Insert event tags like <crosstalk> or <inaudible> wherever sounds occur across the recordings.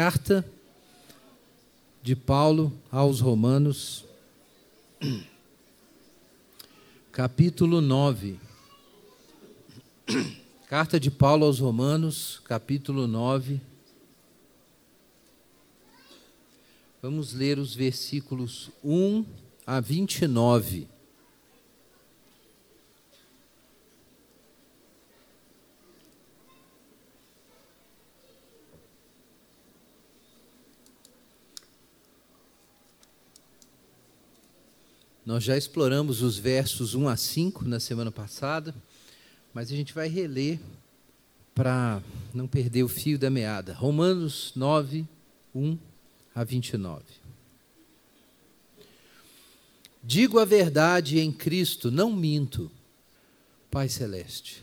carta de Paulo aos Romanos, capítulo 9. Carta de Paulo aos Romanos, capítulo 9. Vamos ler os versículos 1 a 29. Nós já exploramos os versos 1 a 5 na semana passada, mas a gente vai reler para não perder o fio da meada. Romanos 9, 1 a 29. Digo a verdade em Cristo, não minto. Pai Celeste,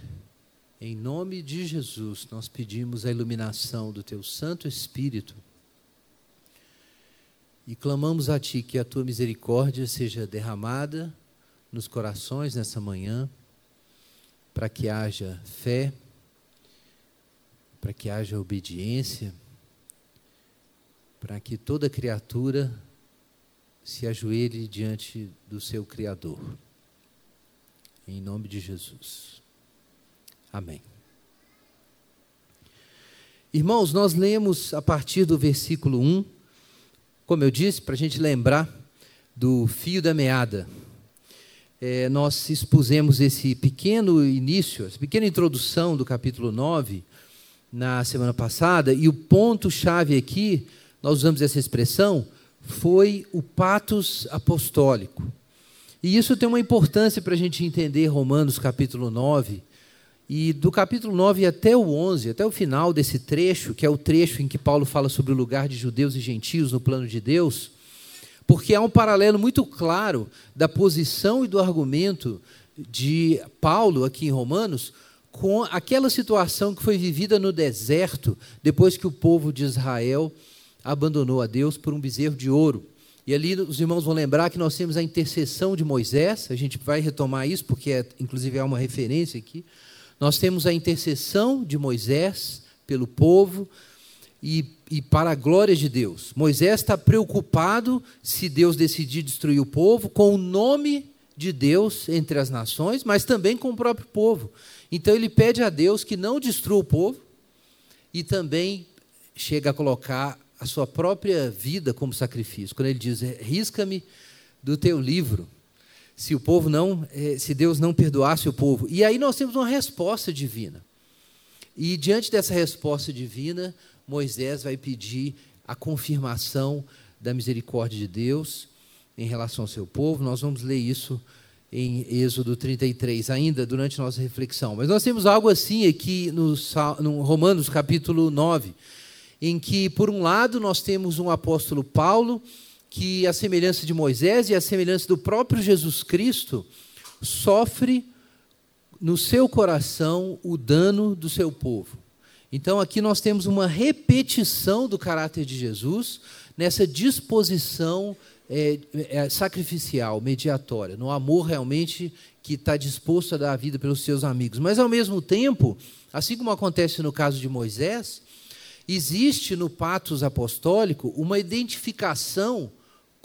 em nome de Jesus, nós pedimos a iluminação do Teu Santo Espírito e clamamos a Ti que a Tua misericórdia seja derramada nos corações nessa manhã, para que haja fé, para que haja obediência, para que toda criatura se ajoelhe diante do seu Criador. Em nome de Jesus. Amém. Irmãos, nós lemos a partir do versículo 1 como eu disse, para a gente lembrar do fio da meada. É, nós expusemos esse pequeno início, essa pequena introdução do capítulo 9 na semana passada, e o ponto-chave aqui, nós usamos essa expressão, foi o patos apostólico. E isso tem uma importância para a gente entender Romanos capítulo 9, e do capítulo 9 até o 11, até o final desse trecho, que é o trecho em que Paulo fala sobre o lugar de judeus e gentios no plano de Deus, porque há um paralelo muito claro da posição e do argumento de Paulo aqui em Romanos com aquela situação que foi vivida no deserto depois que o povo de Israel abandonou a Deus por um bezerro de ouro. E ali os irmãos vão lembrar que nós temos a intercessão de Moisés, a gente vai retomar isso porque é, inclusive é uma referência aqui. Nós temos a intercessão de Moisés pelo povo e, e para a glória de Deus. Moisés está preocupado, se Deus decidir destruir o povo, com o nome de Deus entre as nações, mas também com o próprio povo. Então ele pede a Deus que não destrua o povo e também chega a colocar a sua própria vida como sacrifício. Quando ele diz: "Risca-me do teu livro" se o povo não, eh, se Deus não perdoasse o povo. E aí nós temos uma resposta divina. E diante dessa resposta divina, Moisés vai pedir a confirmação da misericórdia de Deus em relação ao seu povo. Nós vamos ler isso em Êxodo 33, ainda durante nossa reflexão. Mas nós temos algo assim aqui no, no Romanos capítulo 9, em que, por um lado, nós temos um apóstolo Paulo que a semelhança de Moisés e a semelhança do próprio Jesus Cristo, sofre no seu coração o dano do seu povo. Então aqui nós temos uma repetição do caráter de Jesus nessa disposição é, é, sacrificial, mediatória, no amor realmente que está disposto a dar a vida pelos seus amigos. Mas ao mesmo tempo, assim como acontece no caso de Moisés, existe no patos apostólico uma identificação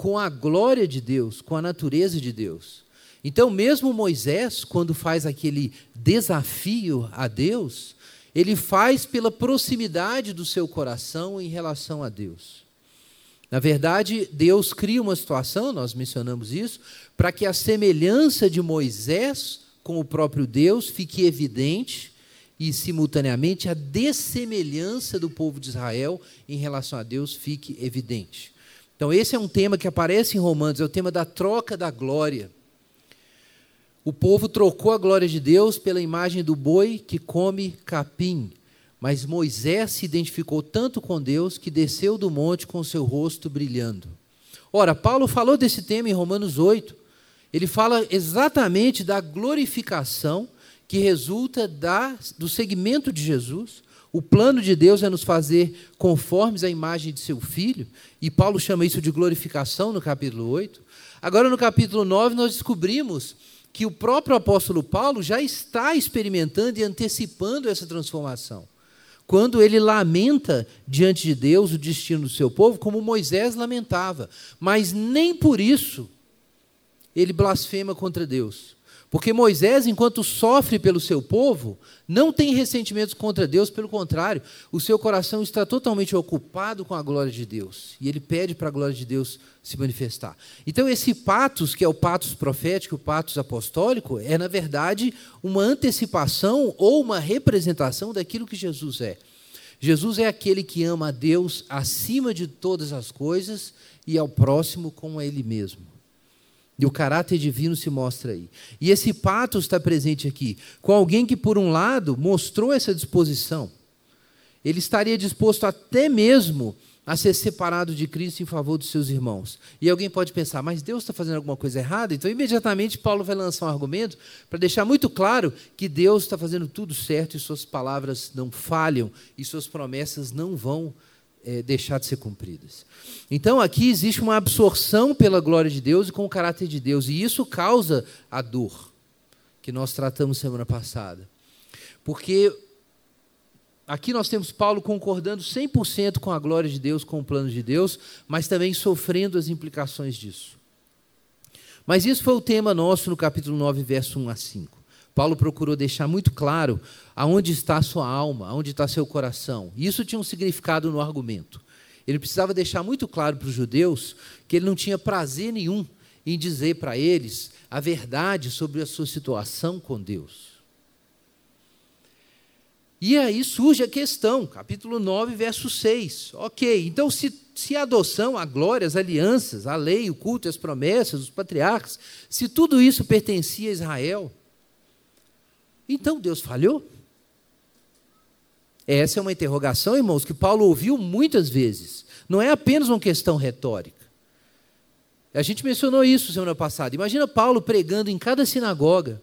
com a glória de Deus, com a natureza de Deus. Então, mesmo Moisés, quando faz aquele desafio a Deus, ele faz pela proximidade do seu coração em relação a Deus. Na verdade, Deus cria uma situação, nós mencionamos isso, para que a semelhança de Moisés com o próprio Deus fique evidente e, simultaneamente, a dessemelhança do povo de Israel em relação a Deus fique evidente. Então, esse é um tema que aparece em Romanos, é o tema da troca da glória. O povo trocou a glória de Deus pela imagem do boi que come capim. Mas Moisés se identificou tanto com Deus que desceu do monte com seu rosto brilhando. Ora, Paulo falou desse tema em Romanos 8. Ele fala exatamente da glorificação que resulta da, do segmento de Jesus, o plano de Deus é nos fazer conformes à imagem de seu filho, e Paulo chama isso de glorificação no capítulo 8. Agora, no capítulo 9, nós descobrimos que o próprio apóstolo Paulo já está experimentando e antecipando essa transformação. quando ele lamenta diante de Deus o destino do seu povo, como Moisés lamentava. Mas nem por isso ele blasfema contra Deus. Porque Moisés, enquanto sofre pelo seu povo, não tem ressentimentos contra Deus, pelo contrário, o seu coração está totalmente ocupado com a glória de Deus. E ele pede para a glória de Deus se manifestar. Então, esse patos, que é o patos profético, o patos apostólico, é, na verdade, uma antecipação ou uma representação daquilo que Jesus é. Jesus é aquele que ama a Deus acima de todas as coisas e ao próximo como a ele mesmo. E o caráter divino se mostra aí. E esse patos está presente aqui, com alguém que, por um lado, mostrou essa disposição. Ele estaria disposto até mesmo a ser separado de Cristo em favor dos seus irmãos. E alguém pode pensar, mas Deus está fazendo alguma coisa errada? Então, imediatamente, Paulo vai lançar um argumento para deixar muito claro que Deus está fazendo tudo certo e suas palavras não falham e suas promessas não vão é, deixar de ser cumpridas. Então aqui existe uma absorção pela glória de Deus e com o caráter de Deus, e isso causa a dor que nós tratamos semana passada. Porque aqui nós temos Paulo concordando 100% com a glória de Deus, com o plano de Deus, mas também sofrendo as implicações disso. Mas isso foi o tema nosso no capítulo 9, verso 1 a 5. Paulo procurou deixar muito claro aonde está a sua alma, aonde está seu coração. Isso tinha um significado no argumento. Ele precisava deixar muito claro para os judeus que ele não tinha prazer nenhum em dizer para eles a verdade sobre a sua situação com Deus. E aí surge a questão, capítulo 9, verso 6. Ok, então se, se a adoção, a glória, as alianças, a lei, o culto, as promessas, os patriarcas, se tudo isso pertencia a Israel, então Deus falhou? Essa é uma interrogação, irmãos, que Paulo ouviu muitas vezes. Não é apenas uma questão retórica. A gente mencionou isso semana passada. Imagina Paulo pregando em cada sinagoga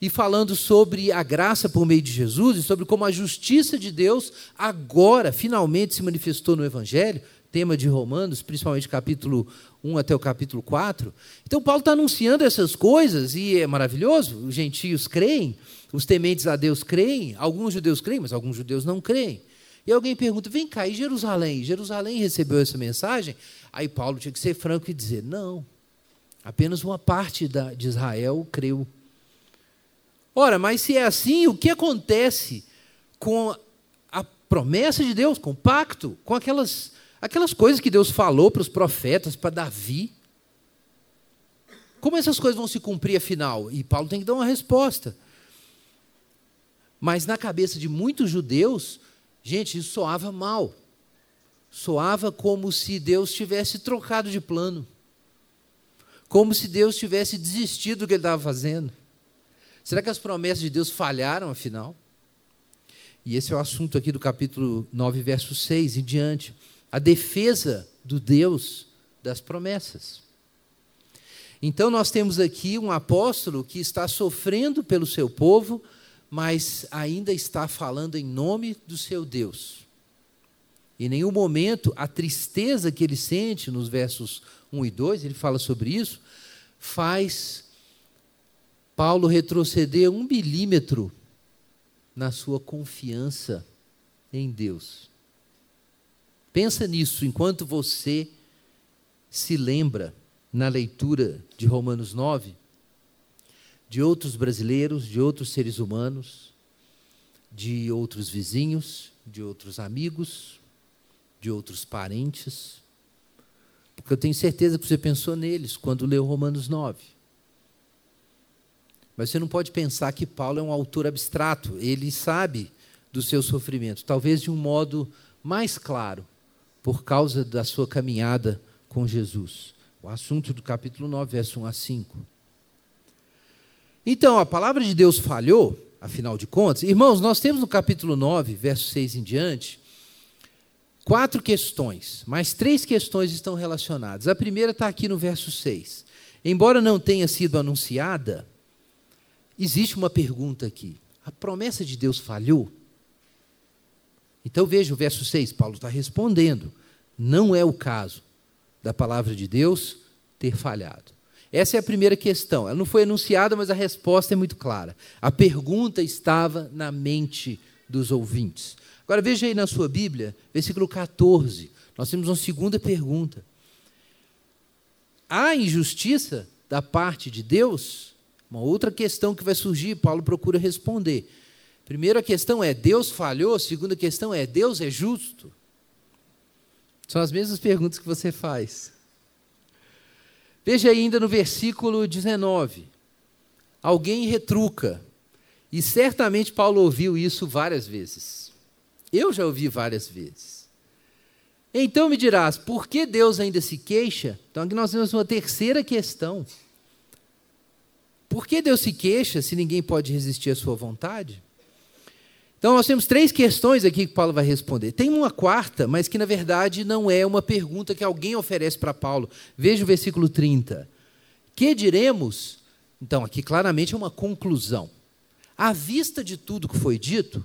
e falando sobre a graça por meio de Jesus e sobre como a justiça de Deus agora finalmente se manifestou no Evangelho, tema de Romanos, principalmente capítulo 1 até o capítulo 4. Então, Paulo está anunciando essas coisas e é maravilhoso. Os gentios creem, os tementes a Deus creem, alguns judeus creem, mas alguns judeus não creem. E alguém pergunta: vem cá, e Jerusalém? Jerusalém recebeu essa mensagem? Aí Paulo tinha que ser franco e dizer: não, apenas uma parte da, de Israel creu. Ora, mas se é assim, o que acontece com a promessa de Deus, com o pacto, com aquelas Aquelas coisas que Deus falou para os profetas, para Davi. Como essas coisas vão se cumprir afinal? E Paulo tem que dar uma resposta. Mas na cabeça de muitos judeus, gente, isso soava mal. Soava como se Deus tivesse trocado de plano. Como se Deus tivesse desistido do que ele estava fazendo. Será que as promessas de Deus falharam afinal? E esse é o assunto aqui do capítulo 9, verso 6 em diante a defesa do Deus das promessas. Então, nós temos aqui um apóstolo que está sofrendo pelo seu povo, mas ainda está falando em nome do seu Deus. Em nenhum momento a tristeza que ele sente nos versos 1 e 2, ele fala sobre isso, faz Paulo retroceder um milímetro na sua confiança em Deus. Pensa nisso enquanto você se lembra na leitura de Romanos 9 de outros brasileiros, de outros seres humanos, de outros vizinhos, de outros amigos, de outros parentes. Porque eu tenho certeza que você pensou neles quando leu Romanos 9. Mas você não pode pensar que Paulo é um autor abstrato, ele sabe do seu sofrimento, talvez de um modo mais claro por causa da sua caminhada com Jesus. O assunto do capítulo 9, verso 1 a 5. Então, a palavra de Deus falhou, afinal de contas. Irmãos, nós temos no capítulo 9, verso 6 em diante, quatro questões, mas três questões estão relacionadas. A primeira está aqui no verso 6. Embora não tenha sido anunciada, existe uma pergunta aqui: a promessa de Deus falhou? Então veja o verso 6, Paulo está respondendo. Não é o caso da palavra de Deus ter falhado. Essa é a primeira questão. Ela não foi anunciada, mas a resposta é muito clara. A pergunta estava na mente dos ouvintes. Agora veja aí na sua Bíblia, versículo 14. Nós temos uma segunda pergunta. Há injustiça da parte de Deus? Uma outra questão que vai surgir, Paulo procura responder. Primeira questão é: Deus falhou? Segunda questão é: Deus é justo? São as mesmas perguntas que você faz. Veja ainda no versículo 19. Alguém retruca. E certamente Paulo ouviu isso várias vezes. Eu já ouvi várias vezes. Então me dirás, por que Deus ainda se queixa? Então aqui nós temos uma terceira questão. Por que Deus se queixa se ninguém pode resistir à sua vontade? Então nós temos três questões aqui que Paulo vai responder. Tem uma quarta, mas que na verdade não é uma pergunta que alguém oferece para Paulo. Veja o versículo 30. Que diremos? Então aqui claramente é uma conclusão. À vista de tudo que foi dito,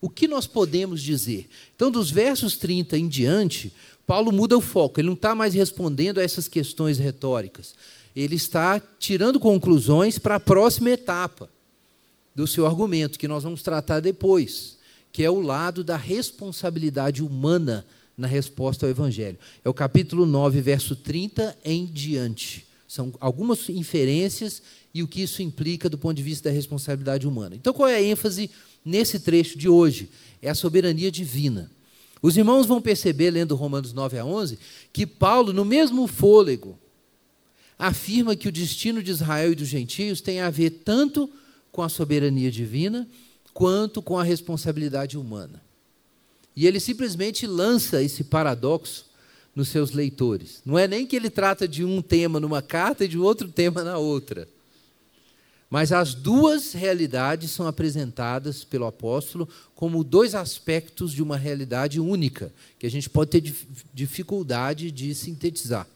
o que nós podemos dizer? Então, dos versos 30 em diante, Paulo muda o foco, ele não está mais respondendo a essas questões retóricas. Ele está tirando conclusões para a próxima etapa do seu argumento, que nós vamos tratar depois, que é o lado da responsabilidade humana na resposta ao Evangelho. É o capítulo 9, verso 30 em diante. São algumas inferências e o que isso implica do ponto de vista da responsabilidade humana. Então, qual é a ênfase nesse trecho de hoje? É a soberania divina. Os irmãos vão perceber, lendo Romanos 9 a 11, que Paulo, no mesmo fôlego, afirma que o destino de Israel e dos gentios tem a ver tanto com a soberania divina, quanto com a responsabilidade humana. E ele simplesmente lança esse paradoxo nos seus leitores. Não é nem que ele trata de um tema numa carta e de outro tema na outra. Mas as duas realidades são apresentadas pelo apóstolo como dois aspectos de uma realidade única, que a gente pode ter dificuldade de sintetizar.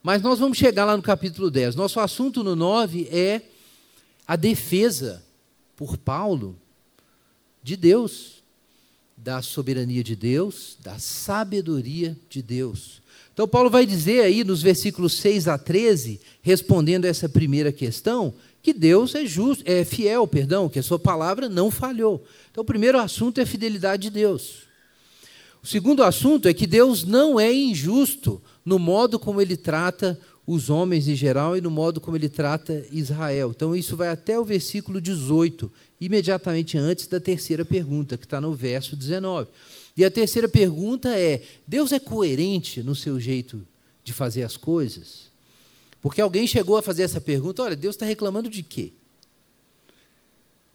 Mas nós vamos chegar lá no capítulo 10. Nosso assunto no 9 é a defesa por Paulo de Deus, da soberania de Deus, da sabedoria de Deus. Então, Paulo vai dizer aí nos versículos 6 a 13, respondendo a essa primeira questão, que Deus é justo, é fiel, perdão, que a sua palavra não falhou. Então, o primeiro assunto é a fidelidade de Deus. O segundo assunto é que Deus não é injusto no modo como ele trata os homens em geral e no modo como ele trata Israel. Então, isso vai até o versículo 18, imediatamente antes da terceira pergunta, que está no verso 19. E a terceira pergunta é: Deus é coerente no seu jeito de fazer as coisas? Porque alguém chegou a fazer essa pergunta: olha, Deus está reclamando de quê?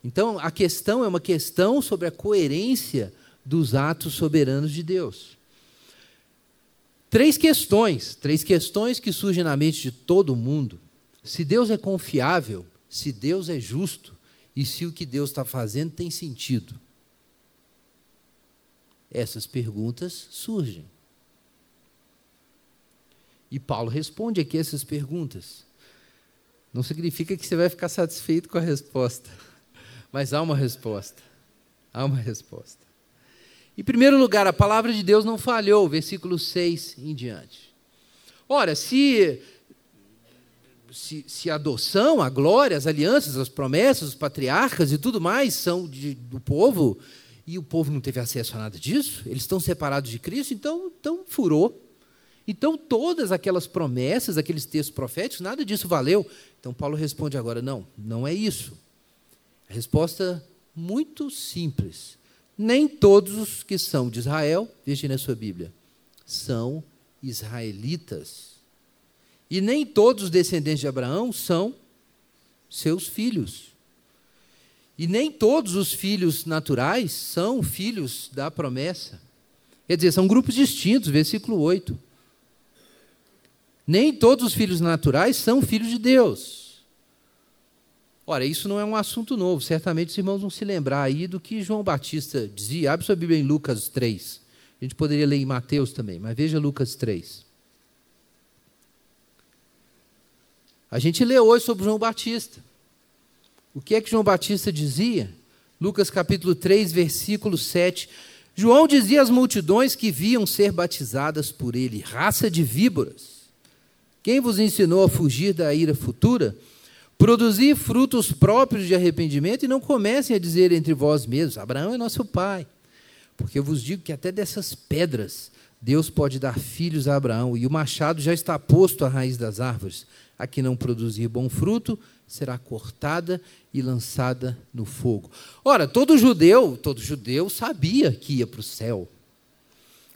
Então, a questão é uma questão sobre a coerência dos atos soberanos de Deus. Três questões, três questões que surgem na mente de todo mundo. Se Deus é confiável, se Deus é justo e se o que Deus está fazendo tem sentido. Essas perguntas surgem. E Paulo responde aqui essas perguntas. Não significa que você vai ficar satisfeito com a resposta, <laughs> mas há uma resposta. Há uma resposta. Em primeiro lugar, a palavra de Deus não falhou, versículo 6 em diante. Ora, se, se, se, a adoção, a glória, as alianças, as promessas, os patriarcas e tudo mais são de, do povo, e o povo não teve acesso a nada disso, eles estão separados de Cristo, então, então furou. Então, todas aquelas promessas, aqueles textos proféticos, nada disso valeu. Então, Paulo responde agora: não, não é isso. A resposta muito simples nem todos os que são de Israel, veja na sua Bíblia, são israelitas. E nem todos os descendentes de Abraão são seus filhos. E nem todos os filhos naturais são filhos da promessa. Quer dizer, são grupos distintos, versículo 8. Nem todos os filhos naturais são filhos de Deus. Ora, isso não é um assunto novo, certamente os irmãos vão se lembrar aí do que João Batista dizia. Abre sua Bíblia em Lucas 3. A gente poderia ler em Mateus também, mas veja Lucas 3. A gente lê hoje sobre João Batista. O que é que João Batista dizia? Lucas capítulo 3, versículo 7. João dizia às multidões que viam ser batizadas por ele, raça de víboras. Quem vos ensinou a fugir da ira futura? Produzir frutos próprios de arrependimento e não comecem a dizer entre vós mesmos: Abraão é nosso pai. Porque eu vos digo que até dessas pedras Deus pode dar filhos a Abraão, e o machado já está posto à raiz das árvores. A que não produzir bom fruto será cortada e lançada no fogo. Ora, todo judeu, todo judeu sabia que ia para o céu.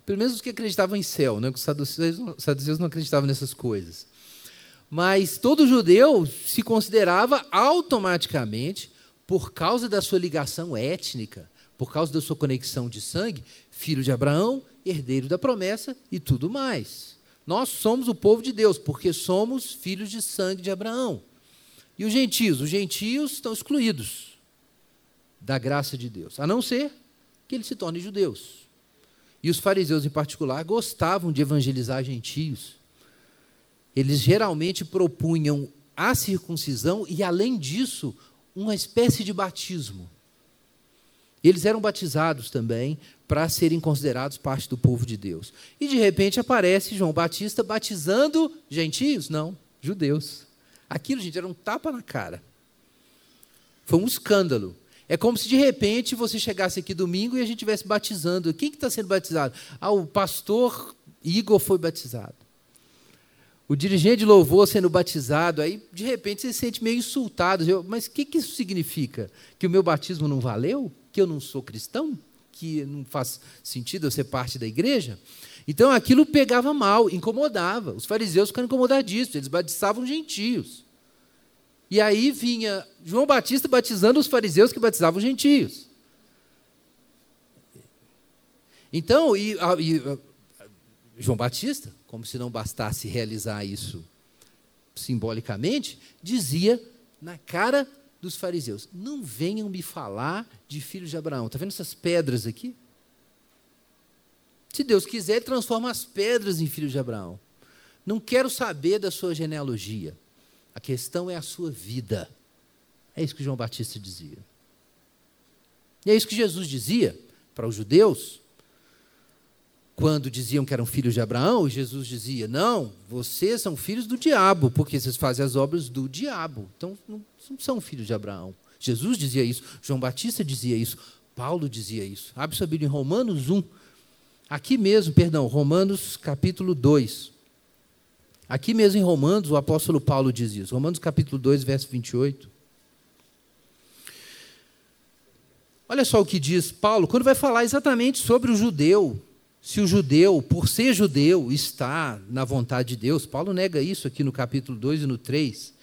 Pelo menos os que acreditavam em céu, né? os saduceus não acreditavam nessas coisas. Mas todo judeu se considerava automaticamente, por causa da sua ligação étnica, por causa da sua conexão de sangue, filho de Abraão, herdeiro da promessa e tudo mais. Nós somos o povo de Deus, porque somos filhos de sangue de Abraão. E os gentios? Os gentios estão excluídos da graça de Deus, a não ser que eles se tornem judeus. E os fariseus, em particular, gostavam de evangelizar gentios. Eles geralmente propunham a circuncisão e, além disso, uma espécie de batismo. Eles eram batizados também para serem considerados parte do povo de Deus. E de repente aparece João Batista batizando gentios? Não, judeus. Aquilo, gente, era um tapa na cara. Foi um escândalo. É como se de repente você chegasse aqui domingo e a gente estivesse batizando. Quem que está sendo batizado? Ah, o pastor Igor foi batizado. O dirigente de louvor sendo batizado, aí de repente você se sente meio insultado. Mas o que, que isso significa? Que o meu batismo não valeu? Que eu não sou cristão? Que não faz sentido eu ser parte da igreja? Então aquilo pegava mal, incomodava. Os fariseus ficaram incomodadíssimos, eles batizavam gentios. E aí vinha João Batista batizando os fariseus que batizavam gentios. Então, e, e, João Batista, como se não bastasse realizar isso simbolicamente, dizia na cara dos fariseus: Não venham me falar de filhos de Abraão. Está vendo essas pedras aqui? Se Deus quiser, ele transforma as pedras em filhos de Abraão. Não quero saber da sua genealogia. A questão é a sua vida. É isso que João Batista dizia. E é isso que Jesus dizia para os judeus, quando diziam que eram filhos de Abraão, Jesus dizia: Não, vocês são filhos do diabo, porque vocês fazem as obras do diabo. Então, não são filhos de Abraão. Jesus dizia isso, João Batista dizia isso, Paulo dizia isso. Abre sua Bíblia em Romanos 1, Aqui mesmo, perdão, Romanos capítulo 2. Aqui mesmo em Romanos, o apóstolo Paulo diz isso. Romanos capítulo 2, verso 28. Olha só o que diz Paulo, quando vai falar exatamente sobre o judeu. Se o judeu, por ser judeu, está na vontade de Deus. Paulo nega isso aqui no capítulo 2 e no 3.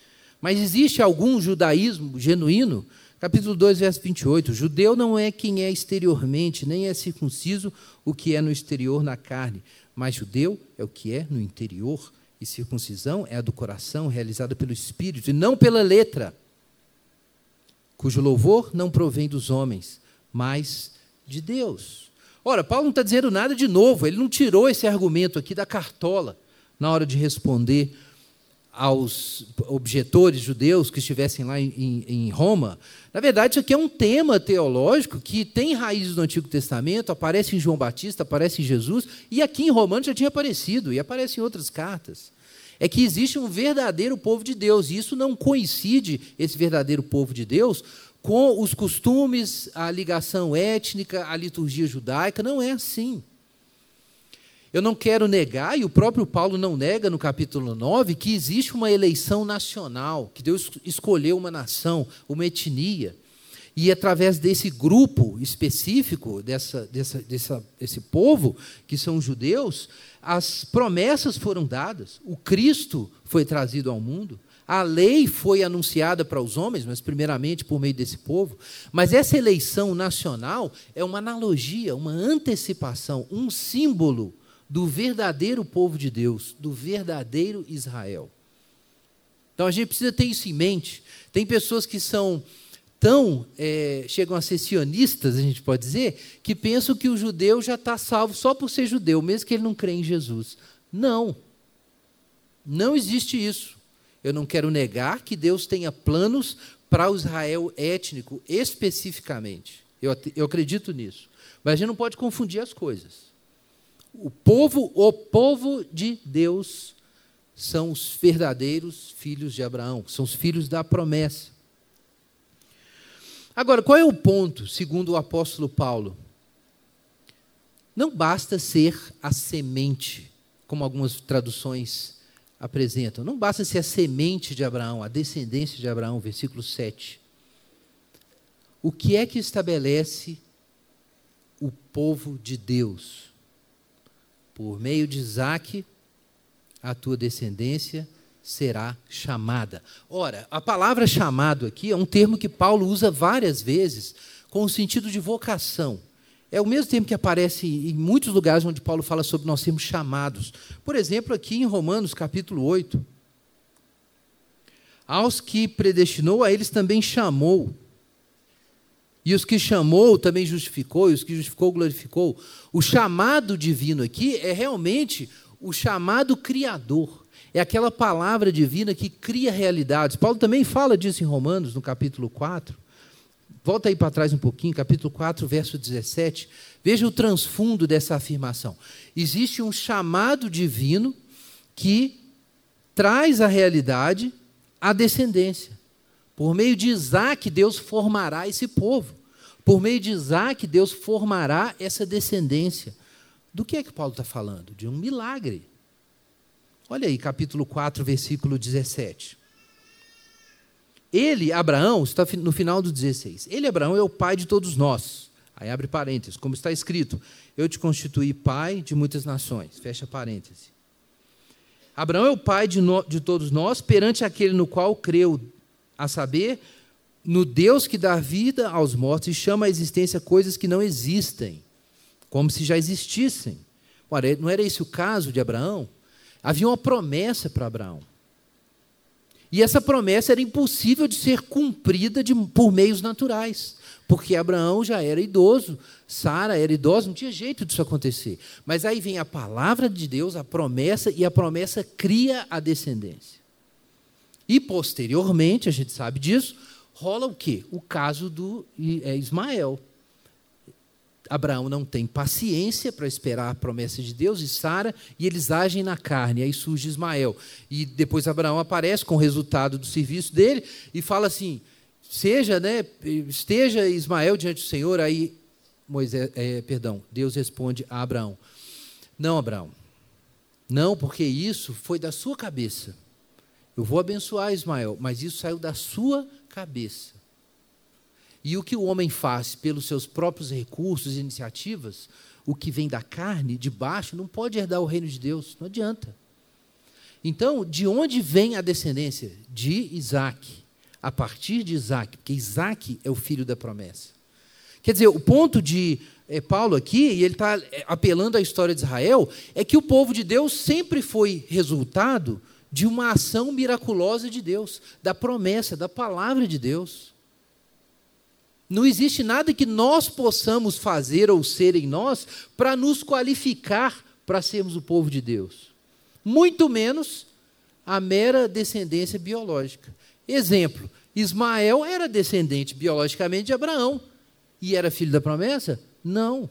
Mas existe algum judaísmo genuíno Capítulo 2, verso 28. Judeu não é quem é exteriormente, nem é circunciso o que é no exterior na carne, mas judeu é o que é no interior. E circuncisão é a do coração, realizada pelo Espírito, e não pela letra, cujo louvor não provém dos homens, mas de Deus. Ora, Paulo não está dizendo nada de novo, ele não tirou esse argumento aqui da cartola na hora de responder aos objetores judeus que estivessem lá em, em, Roma. Na verdade, isso aqui é um tema teológico que tem raízes no Antigo Testamento, aparece em João Batista, aparece em Jesus, e aqui em Romanos já tinha aparecido, e aparece em outras cartas. É que existe um verdadeiro povo de Deus, e isso não coincide, esse verdadeiro povo de Deus, com os costumes, a ligação étnica, a liturgia judaica, não é assim. Eu não quero negar, e o próprio Paulo não nega no capítulo 9, que existe uma eleição nacional, que Deus escolheu uma nação, uma etnia. E através desse grupo específico, dessa, dessa, dessa, desse povo, que são os judeus, as promessas foram dadas, o Cristo foi trazido ao mundo, a lei foi anunciada para os homens, mas primeiramente por meio desse povo. Mas essa eleição nacional é uma analogia, uma antecipação, um símbolo do verdadeiro povo de Deus, do verdadeiro Israel. Então a gente precisa ter isso em mente. Tem pessoas que são tão, é, chegam a ser sionistas, a gente pode dizer, que pensam que o judeu já está salvo só por ser judeu, mesmo que ele não crê em Jesus. Não. Não existe isso. Eu não quero negar que Deus tenha planos para o Israel étnico especificamente. Eu, eu acredito nisso. Mas a gente não pode confundir as coisas. O povo, o povo de Deus são os verdadeiros filhos de Abraão, são os filhos da promessa. Agora, qual é o ponto, segundo o apóstolo Paulo? Não basta ser a semente, como algumas traduções apresentam. Não basta ser a semente de Abraão, a descendência de Abraão, versículo 7. O que é que estabelece o povo de Deus? Por meio de Isaac, a tua descendência será chamada. Ora, a palavra chamado aqui é um termo que Paulo usa várias vezes com o sentido de vocação. É o mesmo termo que aparece em muitos lugares onde Paulo fala sobre nós sermos chamados. Por exemplo, aqui em Romanos capítulo 8. Aos que predestinou, a eles também chamou. E os que chamou também justificou, e os que justificou glorificou. O chamado divino aqui é realmente o chamado criador. É aquela palavra divina que cria realidades. Paulo também fala disso em Romanos, no capítulo 4. Volta aí para trás um pouquinho, capítulo 4, verso 17. Veja o transfundo dessa afirmação. Existe um chamado divino que traz à realidade a descendência. Por meio de Isaac, Deus formará esse povo. Por meio de Isaac, Deus formará essa descendência. Do que é que Paulo está falando? De um milagre. Olha aí, capítulo 4, versículo 17. Ele, Abraão, está no final do 16. Ele, Abraão, é o pai de todos nós. Aí abre parênteses, como está escrito: Eu te constituí pai de muitas nações. Fecha parênteses. Abraão é o pai de, no, de todos nós, perante aquele no qual creu, a saber, no Deus que dá vida aos mortos e chama à existência coisas que não existem como se já existissem. Ora, não era esse o caso de Abraão? Havia uma promessa para Abraão. E essa promessa era impossível de ser cumprida de, por meios naturais, porque Abraão já era idoso, Sara era idosa, não tinha jeito disso acontecer. Mas aí vem a palavra de Deus, a promessa, e a promessa cria a descendência. E posteriormente, a gente sabe disso, rola o quê? O caso do é, Ismael. Abraão não tem paciência para esperar a promessa de Deus e Sara, e eles agem na carne. Aí surge Ismael. E depois Abraão aparece com o resultado do serviço dele e fala assim: seja, né, esteja Ismael diante do Senhor. Aí Moisés, é, perdão, Deus responde a Abraão: Não, Abraão, não, porque isso foi da sua cabeça. Eu vou abençoar Ismael, mas isso saiu da sua cabeça. E o que o homem faz pelos seus próprios recursos e iniciativas, o que vem da carne, de baixo, não pode herdar o reino de Deus, não adianta. Então, de onde vem a descendência? De Isaac. A partir de Isaac, porque Isaac é o filho da promessa. Quer dizer, o ponto de é, Paulo aqui, e ele está é, apelando à história de Israel, é que o povo de Deus sempre foi resultado de uma ação miraculosa de Deus, da promessa, da palavra de Deus. Não existe nada que nós possamos fazer ou ser em nós para nos qualificar para sermos o povo de Deus. Muito menos a mera descendência biológica. Exemplo: Ismael era descendente biologicamente de Abraão e era filho da promessa? Não.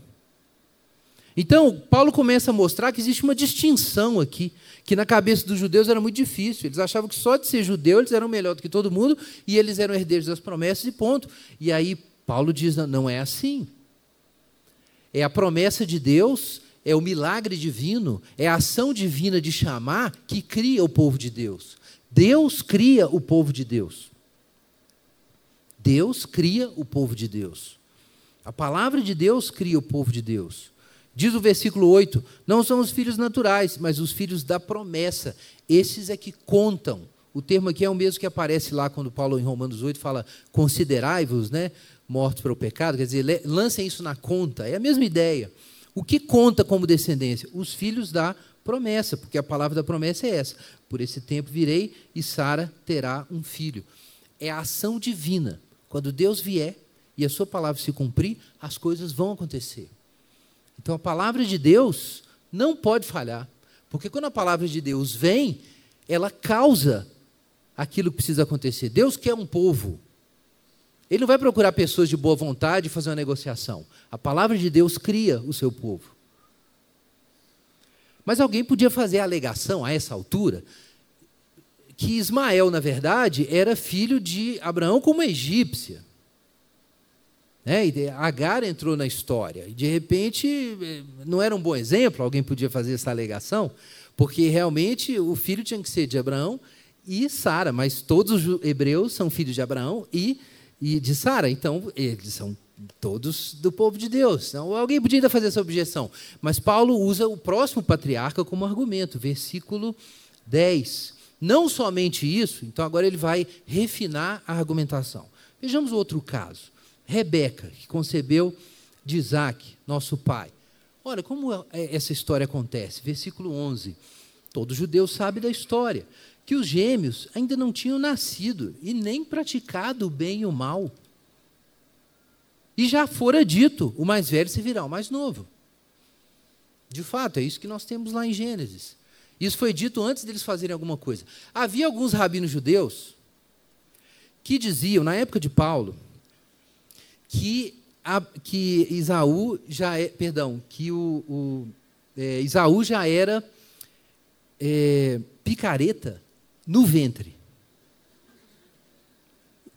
Então, Paulo começa a mostrar que existe uma distinção aqui, que na cabeça dos judeus era muito difícil. Eles achavam que só de ser judeu eles eram melhor do que todo mundo e eles eram herdeiros das promessas e ponto. E aí Paulo diz: não é assim. É a promessa de Deus, é o milagre divino, é a ação divina de chamar que cria o povo de Deus. Deus cria o povo de Deus. Deus cria o povo de Deus. A palavra de Deus cria o povo de Deus. Diz o versículo 8: Não são os filhos naturais, mas os filhos da promessa. Esses é que contam. O termo aqui é o mesmo que aparece lá quando Paulo, em Romanos 8, fala: Considerai-vos, né? mortos para o pecado, quer dizer, lancem isso na conta, é a mesma ideia. O que conta como descendência? Os filhos da promessa, porque a palavra da promessa é essa: por esse tempo virei e Sara terá um filho. É a ação divina. Quando Deus vier e a sua palavra se cumprir, as coisas vão acontecer. Então a palavra de Deus não pode falhar, porque quando a palavra de Deus vem, ela causa aquilo que precisa acontecer. Deus quer um povo ele não vai procurar pessoas de boa vontade e fazer uma negociação. A palavra de Deus cria o seu povo. Mas alguém podia fazer a alegação a essa altura que Ismael, na verdade, era filho de Abraão como egípcia. Né? E Agar entrou na história. E de repente, eh, não era um bom exemplo, alguém podia fazer essa alegação, porque realmente o filho tinha que ser de Abraão e Sara, mas todos os hebreus são filhos de Abraão e, e de Sara, então eles são todos do povo de Deus. Então, alguém podia ainda fazer essa objeção, mas Paulo usa o próximo patriarca como argumento, versículo 10. Não somente isso, então agora ele vai refinar a argumentação. Vejamos outro caso. Rebeca, que concebeu de Isaac, nosso pai. Olha, como é, essa história acontece? Versículo 11. Todo judeu sabe da história, que os gêmeos ainda não tinham nascido e nem praticado o bem e o mal. E já fora dito, o mais velho servirá ao mais novo. De fato, é isso que nós temos lá em Gênesis. Isso foi dito antes deles fazerem alguma coisa. Havia alguns rabinos judeus que diziam, na época de Paulo, que, a, que Isaú já é, perdão, que o, o é, Isaú já era é, picareta no ventre.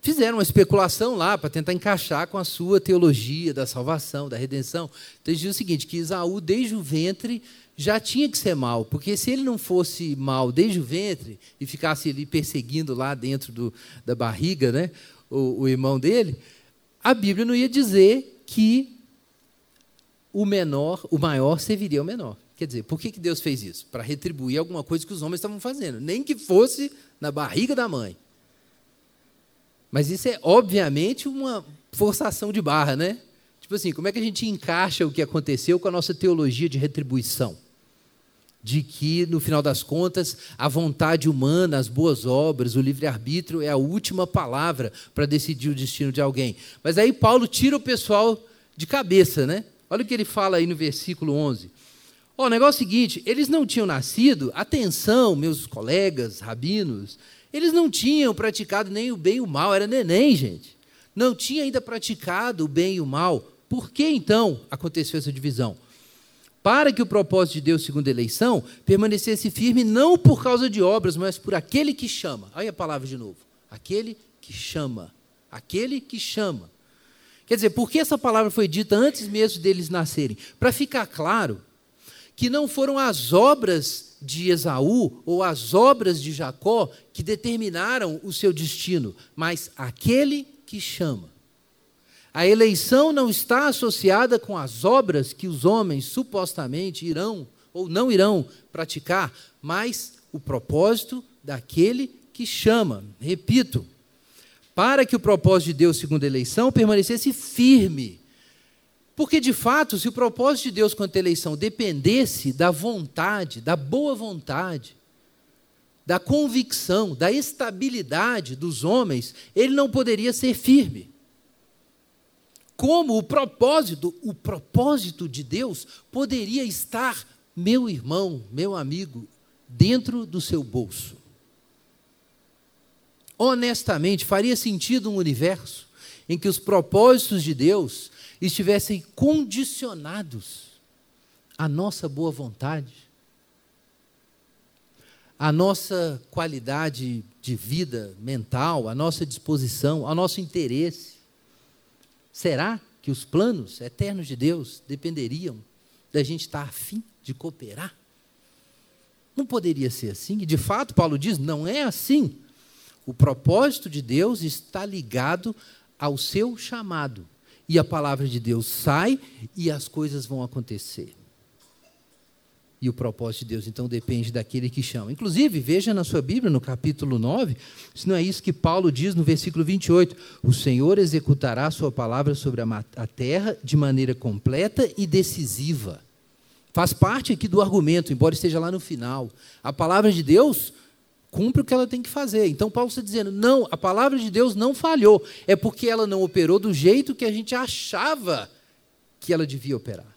Fizeram uma especulação lá para tentar encaixar com a sua teologia da salvação, da redenção. Então, eles diziam o seguinte: que Isaú, desde o ventre, já tinha que ser mal, porque se ele não fosse mal desde o ventre e ficasse ali perseguindo lá dentro do, da barriga né, o, o irmão dele, a Bíblia não ia dizer que o menor, o maior serviria ao menor. Quer dizer, por que, que Deus fez isso? Para retribuir alguma coisa que os homens estavam fazendo, nem que fosse na barriga da mãe. Mas isso é, obviamente, uma forçação de barra, né? Tipo assim, como é que a gente encaixa o que aconteceu com a nossa teologia de retribuição? de que, no final das contas, a vontade humana, as boas obras, o livre-arbítrio é a última palavra para decidir o destino de alguém. Mas aí Paulo tira o pessoal de cabeça, né? Olha o que ele fala aí no versículo 11. Oh, o negócio é o seguinte: eles não tinham nascido, atenção, meus colegas rabinos, eles não tinham praticado nem o bem e o mal, era neném, gente. Não tinha ainda praticado o bem e o mal. Por que então aconteceu essa divisão? para que o propósito de Deus, segundo a eleição, permanecesse firme não por causa de obras, mas por aquele que chama. Aí a palavra de novo. Aquele que chama. Aquele que chama. Quer dizer, por que essa palavra foi dita antes mesmo deles nascerem? Para ficar claro que não foram as obras de Esaú ou as obras de Jacó que determinaram o seu destino, mas aquele que chama. A eleição não está associada com as obras que os homens supostamente irão ou não irão praticar, mas o propósito daquele que chama. Repito, para que o propósito de Deus, segundo a eleição, permanecesse firme. Porque, de fato, se o propósito de Deus quanto à eleição dependesse da vontade, da boa vontade, da convicção, da estabilidade dos homens, ele não poderia ser firme como o propósito, o propósito de Deus poderia estar, meu irmão, meu amigo, dentro do seu bolso. Honestamente, faria sentido um universo em que os propósitos de Deus estivessem condicionados à nossa boa vontade, à nossa qualidade de vida mental, à nossa disposição, ao nosso interesse. Será que os planos eternos de Deus dependeriam da gente estar afim de cooperar? Não poderia ser assim. E de fato, Paulo diz: não é assim. O propósito de Deus está ligado ao seu chamado. E a palavra de Deus sai e as coisas vão acontecer. E o propósito de Deus, então, depende daquele que chama. Inclusive, veja na sua Bíblia, no capítulo 9, se não é isso que Paulo diz no versículo 28. O Senhor executará a sua palavra sobre a terra de maneira completa e decisiva. Faz parte aqui do argumento, embora esteja lá no final. A palavra de Deus cumpre o que ela tem que fazer. Então, Paulo está dizendo: não, a palavra de Deus não falhou. É porque ela não operou do jeito que a gente achava que ela devia operar.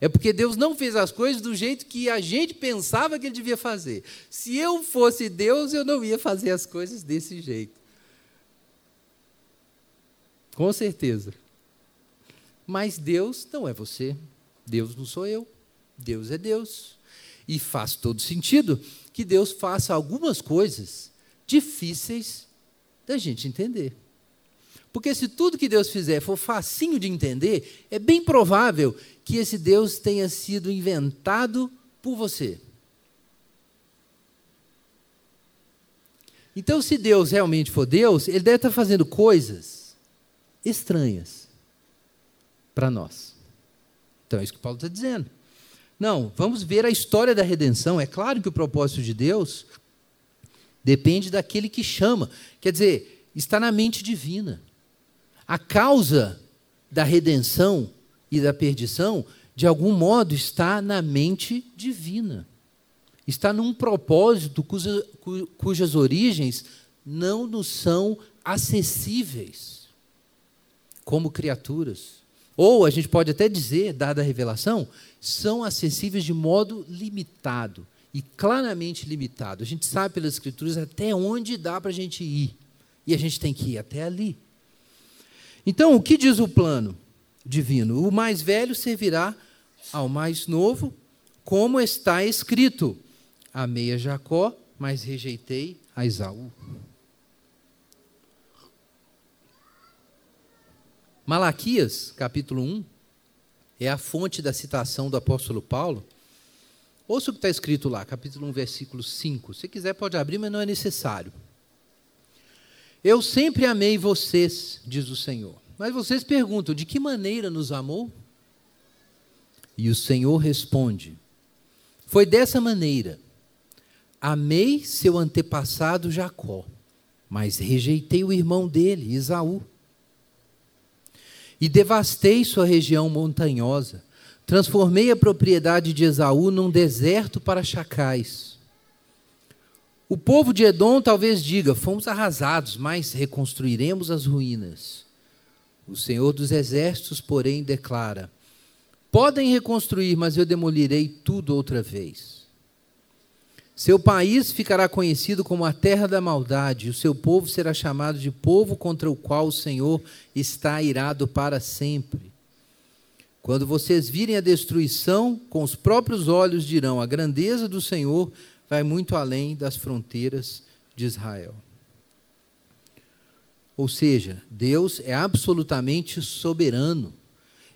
É porque Deus não fez as coisas do jeito que a gente pensava que ele devia fazer. Se eu fosse Deus, eu não ia fazer as coisas desse jeito. Com certeza. Mas Deus não é você. Deus não sou eu. Deus é Deus. E faz todo sentido que Deus faça algumas coisas difíceis da gente entender. Porque se tudo que Deus fizer for facinho de entender, é bem provável que esse Deus tenha sido inventado por você. Então, se Deus realmente for Deus, Ele deve estar fazendo coisas estranhas para nós. Então, é isso que Paulo está dizendo. Não, vamos ver a história da redenção. É claro que o propósito de Deus depende daquele que chama. Quer dizer, está na mente divina. A causa da redenção e da perdição, de algum modo, está na mente divina. Está num propósito cuja, cujas origens não nos são acessíveis como criaturas. Ou a gente pode até dizer, dada a revelação, são acessíveis de modo limitado e claramente limitado. A gente sabe pelas Escrituras até onde dá para a gente ir. E a gente tem que ir até ali. Então, o que diz o plano divino? O mais velho servirá ao mais novo, como está escrito: Amei a Jacó, mas rejeitei a Esaú. Malaquias, capítulo 1, é a fonte da citação do apóstolo Paulo. Ouça o que está escrito lá, capítulo 1, versículo 5. Se quiser, pode abrir, mas não é necessário. Eu sempre amei vocês, diz o Senhor. Mas vocês perguntam: de que maneira nos amou? E o Senhor responde: Foi dessa maneira. Amei seu antepassado Jacó, mas rejeitei o irmão dele, Esaú e devastei sua região montanhosa. Transformei a propriedade de Esaú num deserto para chacais. O povo de Edom talvez diga: fomos arrasados, mas reconstruiremos as ruínas. O Senhor dos Exércitos, porém, declara: podem reconstruir, mas eu demolirei tudo outra vez. Seu país ficará conhecido como a terra da maldade, e o seu povo será chamado de povo contra o qual o Senhor está irado para sempre. Quando vocês virem a destruição, com os próprios olhos dirão: a grandeza do Senhor vai muito além das fronteiras de Israel. Ou seja, Deus é absolutamente soberano.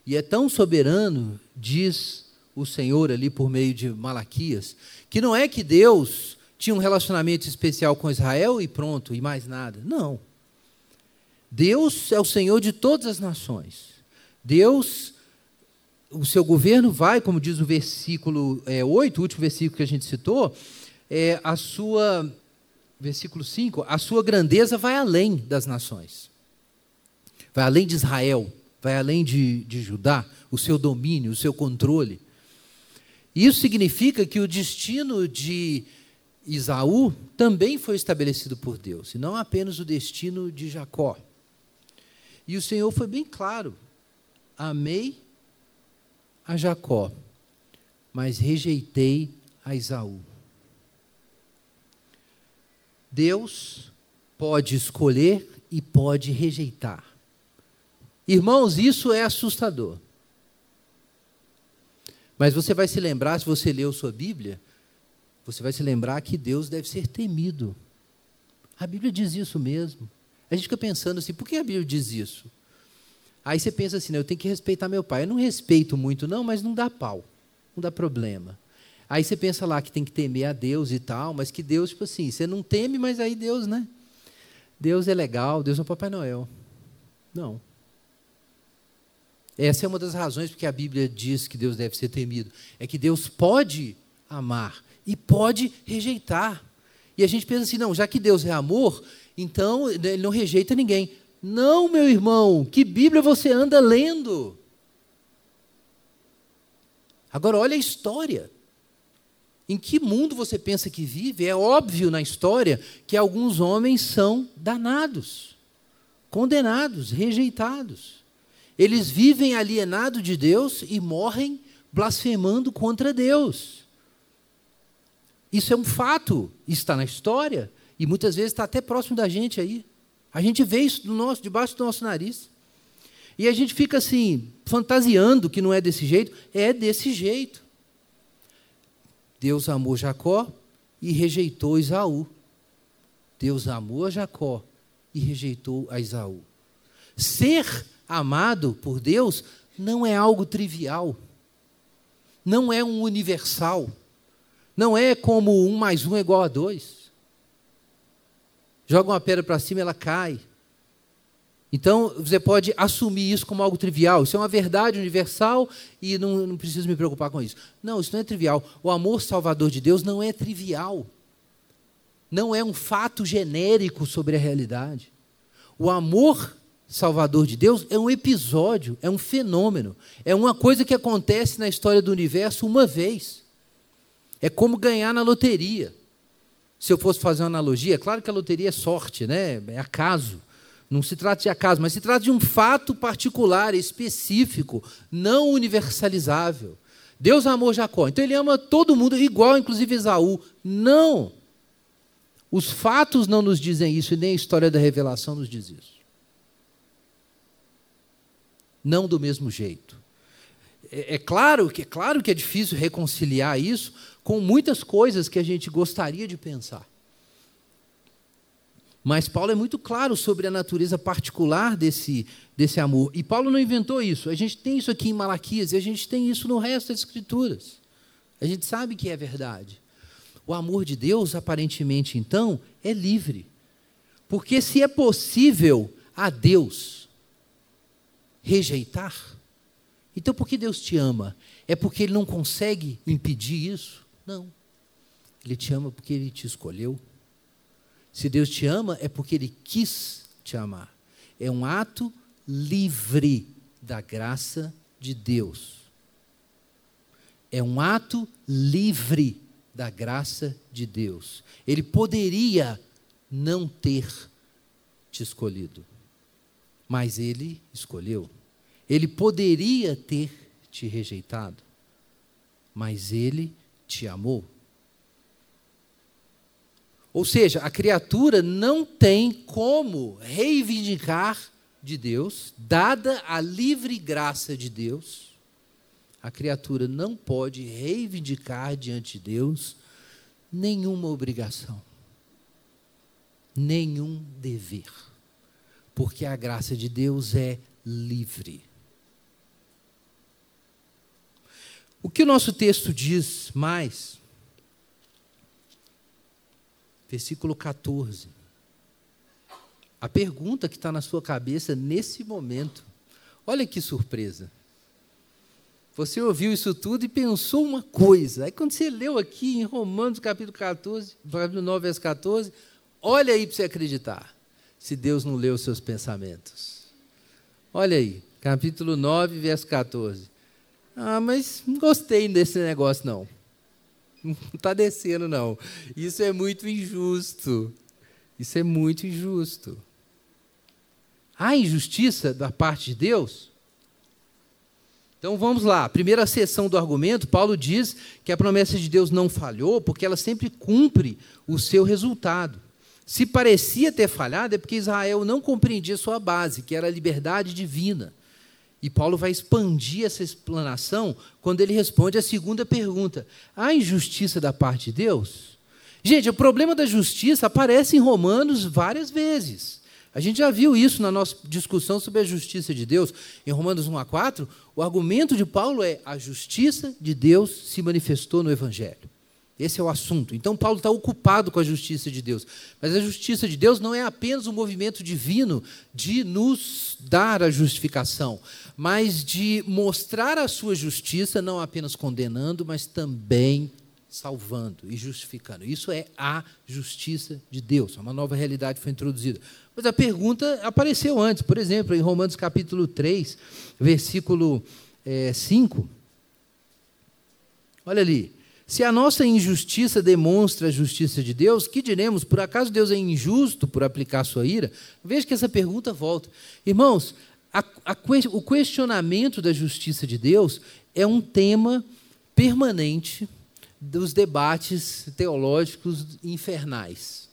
E é tão soberano, diz o Senhor ali por meio de Malaquias, que não é que Deus tinha um relacionamento especial com Israel e pronto, e mais nada. Não. Deus é o Senhor de todas as nações. Deus, o seu governo vai, como diz o versículo é, 8, o último versículo que a gente citou, é, a sua, versículo 5, a sua grandeza vai além das nações. Vai além de Israel, vai além de, de Judá, o seu domínio, o seu controle. Isso significa que o destino de Isaú também foi estabelecido por Deus, e não apenas o destino de Jacó. E o Senhor foi bem claro: amei a Jacó, mas rejeitei a Isaú. Deus pode escolher e pode rejeitar. Irmãos, isso é assustador. Mas você vai se lembrar, se você leu sua Bíblia, você vai se lembrar que Deus deve ser temido. A Bíblia diz isso mesmo. A gente fica pensando assim, por que a Bíblia diz isso? Aí você pensa assim, eu tenho que respeitar meu pai. Eu não respeito muito, não, mas não dá pau, não dá problema. Aí você pensa lá que tem que temer a Deus e tal, mas que Deus, tipo assim, você não teme, mas aí Deus, né? Deus é legal, Deus é o Papai Noel. Não. Essa é uma das razões porque a Bíblia diz que Deus deve ser temido. É que Deus pode amar e pode rejeitar. E a gente pensa assim, não, já que Deus é amor, então ele não rejeita ninguém. Não, meu irmão, que Bíblia você anda lendo? Agora olha a história. Em que mundo você pensa que vive? É óbvio na história que alguns homens são danados, condenados, rejeitados. Eles vivem alienados de Deus e morrem blasfemando contra Deus. Isso é um fato, está na história e muitas vezes está até próximo da gente aí. A gente vê isso do nosso, debaixo do nosso nariz. E a gente fica assim, fantasiando que não é desse jeito. É desse jeito. Deus amou Jacó e rejeitou Isaú. Deus amou a Jacó e rejeitou a Esaú. Ser amado por Deus não é algo trivial, não é um universal, não é como um mais um é igual a dois. Joga uma pedra para cima, ela cai. Então, você pode assumir isso como algo trivial. Isso é uma verdade universal e não, não preciso me preocupar com isso. Não, isso não é trivial. O amor salvador de Deus não é trivial. Não é um fato genérico sobre a realidade. O amor salvador de Deus é um episódio, é um fenômeno, é uma coisa que acontece na história do universo uma vez. É como ganhar na loteria. Se eu fosse fazer uma analogia, é claro que a loteria é sorte, né? é acaso. Não se trata de acaso, mas se trata de um fato particular, específico, não universalizável. Deus amou Jacó, então ele ama todo mundo, igual inclusive Esaú. Não. Os fatos não nos dizem isso, e nem a história da revelação nos diz isso. Não do mesmo jeito. É, é claro que é claro que é difícil reconciliar isso com muitas coisas que a gente gostaria de pensar. Mas Paulo é muito claro sobre a natureza particular desse, desse amor. E Paulo não inventou isso. A gente tem isso aqui em Malaquias e a gente tem isso no resto das Escrituras. A gente sabe que é verdade. O amor de Deus, aparentemente, então, é livre. Porque se é possível a Deus rejeitar, então por que Deus te ama? É porque Ele não consegue impedir isso? Não. Ele te ama porque Ele te escolheu. Se Deus te ama, é porque Ele quis te amar. É um ato livre da graça de Deus. É um ato livre da graça de Deus. Ele poderia não ter te escolhido, mas Ele escolheu. Ele poderia ter te rejeitado, mas Ele te amou. Ou seja, a criatura não tem como reivindicar de Deus, dada a livre graça de Deus, a criatura não pode reivindicar diante de Deus nenhuma obrigação, nenhum dever, porque a graça de Deus é livre. O que o nosso texto diz mais versículo 14. A pergunta que está na sua cabeça nesse momento. Olha que surpresa. Você ouviu isso tudo e pensou uma coisa. Aí quando você leu aqui em Romanos capítulo 14, capítulo 9, verso 14, olha aí para você acreditar. Se Deus não leu os seus pensamentos. Olha aí, capítulo 9, verso 14. Ah, mas não gostei desse negócio não. <laughs> Não está descendo, não. Isso é muito injusto. Isso é muito injusto. Há injustiça da parte de Deus? Então vamos lá. Primeira sessão do argumento, Paulo diz que a promessa de Deus não falhou porque ela sempre cumpre o seu resultado. Se parecia ter falhado, é porque Israel não compreendia sua base, que era a liberdade divina. E Paulo vai expandir essa explanação quando ele responde a segunda pergunta: há injustiça da parte de Deus? Gente, o problema da justiça aparece em Romanos várias vezes. A gente já viu isso na nossa discussão sobre a justiça de Deus. Em Romanos 1 a 4, o argumento de Paulo é: a justiça de Deus se manifestou no Evangelho. Esse é o assunto. Então, Paulo está ocupado com a justiça de Deus. Mas a justiça de Deus não é apenas um movimento divino de nos dar a justificação, mas de mostrar a sua justiça, não apenas condenando, mas também salvando e justificando. Isso é a justiça de Deus. Uma nova realidade foi introduzida. Mas a pergunta apareceu antes. Por exemplo, em Romanos capítulo 3, versículo é, 5. Olha ali. Se a nossa injustiça demonstra a justiça de Deus, que diremos? Por acaso Deus é injusto por aplicar sua ira? Veja que essa pergunta volta. Irmãos, a, a, o questionamento da justiça de Deus é um tema permanente dos debates teológicos infernais.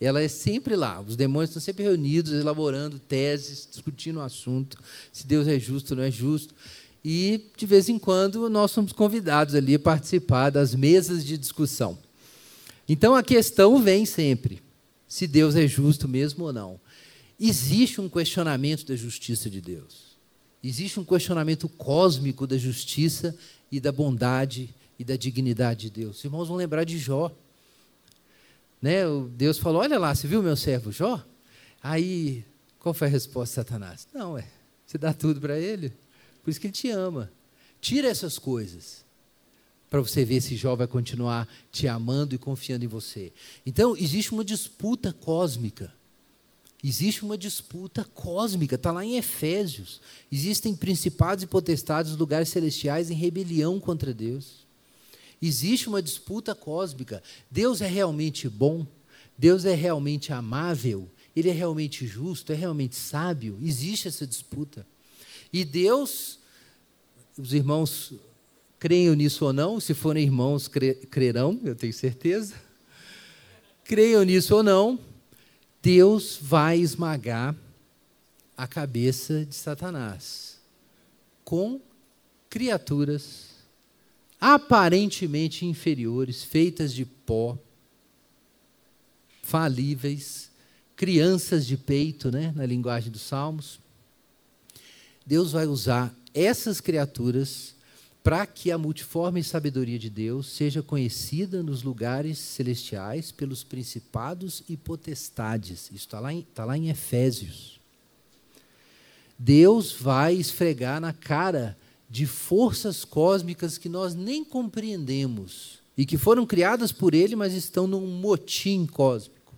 Ela é sempre lá. Os demônios estão sempre reunidos, elaborando teses, discutindo o assunto, se Deus é justo ou não é justo. E, de vez em quando, nós somos convidados ali a participar das mesas de discussão. Então, a questão vem sempre. se Deus é justo mesmo ou não. Existe um questionamento da justiça de Deus. Existe um questionamento cósmico da justiça e da bondade e da dignidade de Deus. Os irmãos vão lembrar de Jó. Né? Deus falou: Olha lá, você viu meu servo Jó? Aí, qual foi a resposta de Satanás? Não, é, você dá tudo para ele, por isso que ele te ama. Tira essas coisas, para você ver se Jó vai continuar te amando e confiando em você. Então, existe uma disputa cósmica. Existe uma disputa cósmica, está lá em Efésios. Existem principados e potestades lugares celestiais em rebelião contra Deus. Existe uma disputa cósmica. Deus é realmente bom? Deus é realmente amável? Ele é realmente justo? É realmente sábio? Existe essa disputa. E Deus, os irmãos creiam nisso ou não, se forem irmãos, crerão, eu tenho certeza. Creiam nisso ou não, Deus vai esmagar a cabeça de Satanás com criaturas aparentemente inferiores, feitas de pó, falíveis, crianças de peito, né, na linguagem dos Salmos. Deus vai usar essas criaturas para que a multiforme sabedoria de Deus seja conhecida nos lugares celestiais pelos principados e potestades. Isso está lá, tá lá em Efésios. Deus vai esfregar na cara de forças cósmicas que nós nem compreendemos e que foram criadas por ele, mas estão num motim cósmico.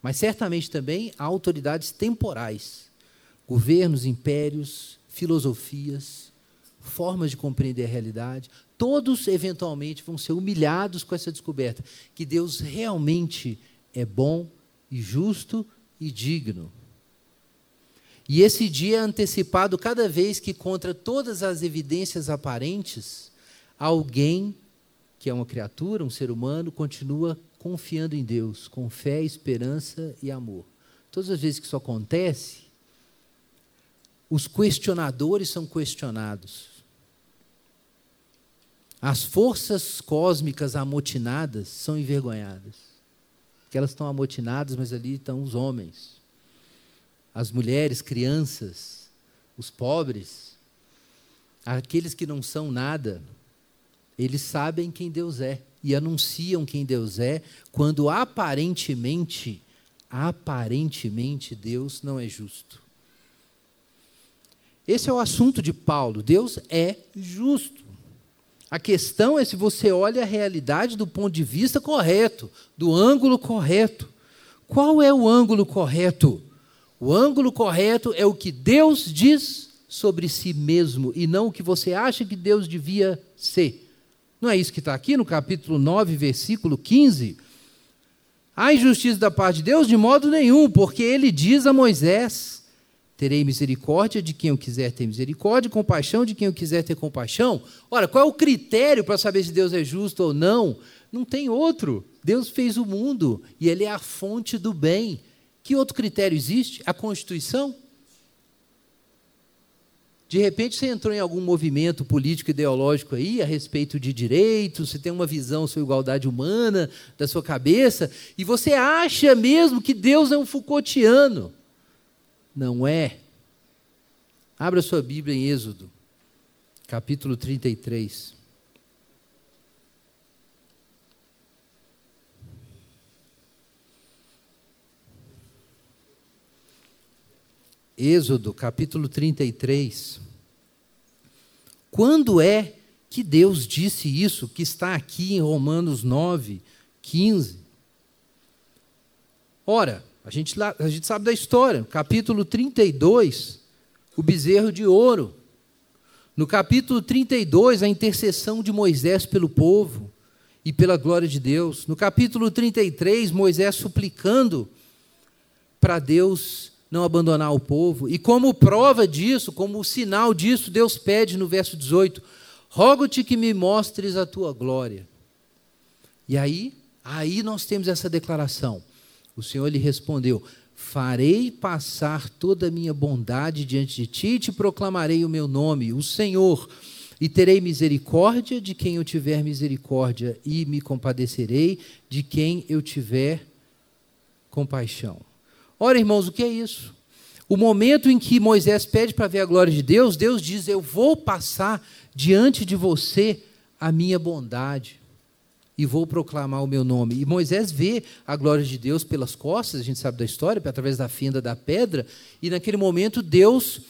Mas certamente também há autoridades temporais, governos, impérios, filosofias, formas de compreender a realidade, todos eventualmente vão ser humilhados com essa descoberta que Deus realmente é bom e justo e digno. E esse dia é antecipado cada vez que, contra todas as evidências aparentes, alguém, que é uma criatura, um ser humano, continua confiando em Deus, com fé, esperança e amor. Todas as vezes que isso acontece, os questionadores são questionados. As forças cósmicas amotinadas são envergonhadas. Porque elas estão amotinadas, mas ali estão os homens as mulheres, crianças, os pobres, aqueles que não são nada, eles sabem quem Deus é e anunciam quem Deus é, quando aparentemente, aparentemente Deus não é justo. Esse é o assunto de Paulo. Deus é justo. A questão é se você olha a realidade do ponto de vista correto, do ângulo correto. Qual é o ângulo correto? O ângulo correto é o que Deus diz sobre si mesmo e não o que você acha que Deus devia ser. Não é isso que está aqui no capítulo 9, versículo 15? A injustiça da parte de Deus de modo nenhum, porque ele diz a Moisés: Terei misericórdia de quem eu quiser ter misericórdia, compaixão de quem eu quiser ter compaixão. Ora, qual é o critério para saber se Deus é justo ou não? Não tem outro. Deus fez o mundo e ele é a fonte do bem. Que outro critério existe? A Constituição? De repente você entrou em algum movimento político ideológico aí a respeito de direitos, você tem uma visão sobre igualdade humana da sua cabeça, e você acha mesmo que Deus é um Foucaultiano. Não é. Abra sua Bíblia em Êxodo, capítulo 33. Êxodo capítulo 33. Quando é que Deus disse isso que está aqui em Romanos 9, 15? Ora, a gente, a gente sabe da história, capítulo 32, o bezerro de ouro. No capítulo 32, a intercessão de Moisés pelo povo e pela glória de Deus. No capítulo 33, Moisés suplicando para Deus não abandonar o povo. E como prova disso, como sinal disso, Deus pede no verso 18: Rogo-te que me mostres a tua glória. E aí, aí nós temos essa declaração. O Senhor lhe respondeu: Farei passar toda a minha bondade diante de ti e te proclamarei o meu nome, o Senhor. E terei misericórdia de quem eu tiver misericórdia, e me compadecerei de quem eu tiver compaixão. Ora, irmãos, o que é isso? O momento em que Moisés pede para ver a glória de Deus, Deus diz: Eu vou passar diante de você a minha bondade e vou proclamar o meu nome. E Moisés vê a glória de Deus pelas costas, a gente sabe da história, através da fenda da pedra, e naquele momento Deus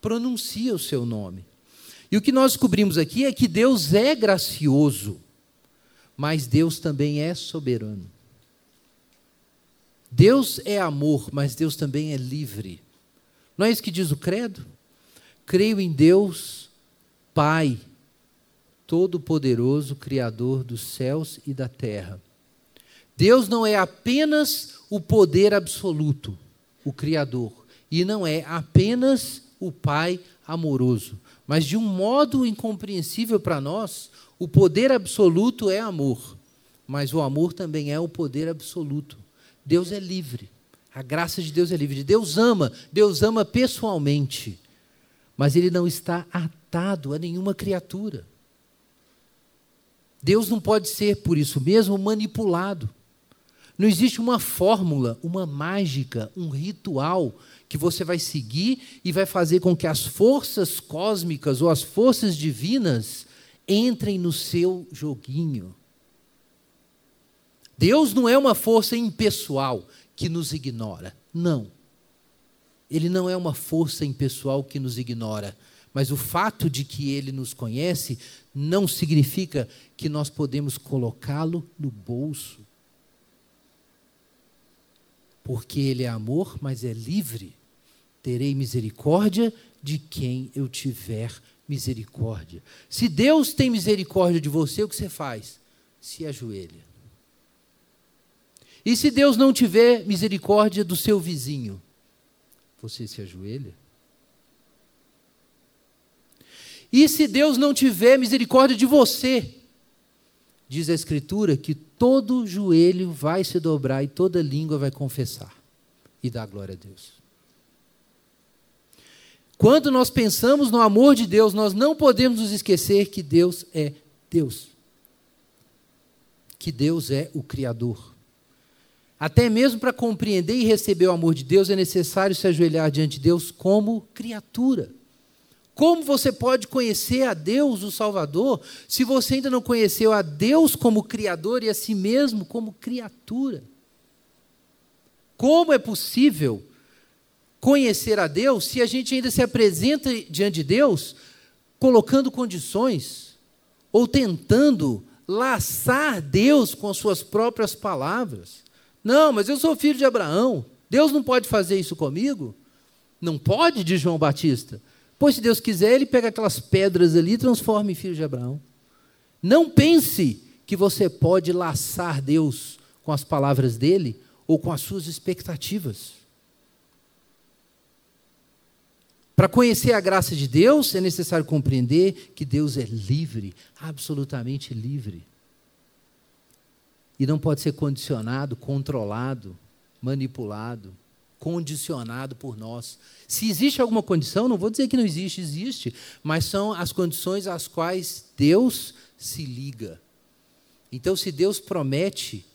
pronuncia o seu nome. E o que nós descobrimos aqui é que Deus é gracioso, mas Deus também é soberano. Deus é amor, mas Deus também é livre. Não é isso que diz o credo? Creio em Deus, Pai, Todo-Poderoso, Criador dos céus e da terra. Deus não é apenas o poder absoluto, o Criador, e não é apenas o Pai amoroso, mas de um modo incompreensível para nós, o poder absoluto é amor, mas o amor também é o poder absoluto. Deus é livre, a graça de Deus é livre. Deus ama, Deus ama pessoalmente, mas Ele não está atado a nenhuma criatura. Deus não pode ser, por isso mesmo, manipulado. Não existe uma fórmula, uma mágica, um ritual que você vai seguir e vai fazer com que as forças cósmicas ou as forças divinas entrem no seu joguinho. Deus não é uma força impessoal que nos ignora. Não. Ele não é uma força impessoal que nos ignora. Mas o fato de que ele nos conhece não significa que nós podemos colocá-lo no bolso. Porque ele é amor, mas é livre. Terei misericórdia de quem eu tiver misericórdia. Se Deus tem misericórdia de você, o que você faz? Se ajoelha. E se Deus não tiver misericórdia do seu vizinho, você se ajoelha? E se Deus não tiver misericórdia de você? Diz a Escritura que todo joelho vai se dobrar e toda língua vai confessar e dar glória a Deus. Quando nós pensamos no amor de Deus, nós não podemos nos esquecer que Deus é Deus. Que Deus é o Criador. Até mesmo para compreender e receber o amor de Deus, é necessário se ajoelhar diante de Deus como criatura. Como você pode conhecer a Deus, o Salvador, se você ainda não conheceu a Deus como Criador e a si mesmo como criatura? Como é possível conhecer a Deus se a gente ainda se apresenta diante de Deus colocando condições ou tentando laçar Deus com as suas próprias palavras? Não, mas eu sou filho de Abraão. Deus não pode fazer isso comigo? Não pode, diz João Batista. Pois se Deus quiser, ele pega aquelas pedras ali e transforma em filho de Abraão. Não pense que você pode laçar Deus com as palavras dele ou com as suas expectativas. Para conhecer a graça de Deus, é necessário compreender que Deus é livre, absolutamente livre. E não pode ser condicionado, controlado, manipulado condicionado por nós. Se existe alguma condição, não vou dizer que não existe, existe, mas são as condições às quais Deus se liga. Então, se Deus promete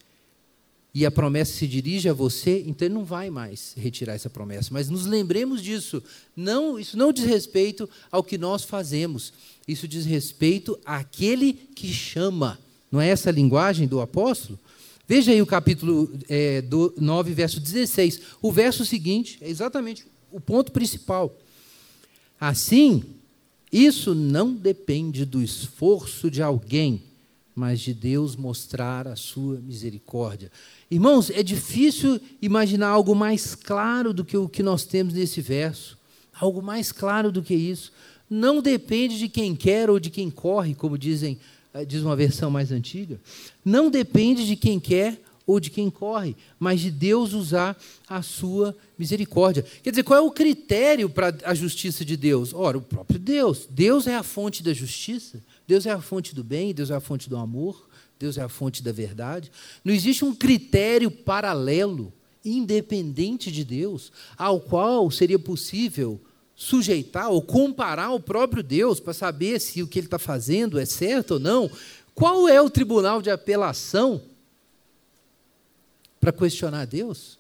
e a promessa se dirige a você, então ele não vai mais retirar essa promessa. Mas nos lembremos disso. Não, isso não diz respeito ao que nós fazemos. Isso diz respeito àquele que chama. Não é essa a linguagem do apóstolo? Veja aí o capítulo é, do 9, verso 16. O verso seguinte é exatamente o ponto principal. Assim, isso não depende do esforço de alguém, mas de Deus mostrar a sua misericórdia. Irmãos, é difícil imaginar algo mais claro do que o que nós temos nesse verso. Algo mais claro do que isso. Não depende de quem quer ou de quem corre, como dizem diz uma versão mais antiga, não depende de quem quer ou de quem corre, mas de Deus usar a sua misericórdia. Quer dizer, qual é o critério para a justiça de Deus? Ora, o próprio Deus. Deus é a fonte da justiça, Deus é a fonte do bem, Deus é a fonte do amor, Deus é a fonte da verdade. Não existe um critério paralelo, independente de Deus, ao qual seria possível sujeitar ou comparar o próprio Deus para saber se o que ele está fazendo é certo ou não, qual é o tribunal de apelação para questionar Deus?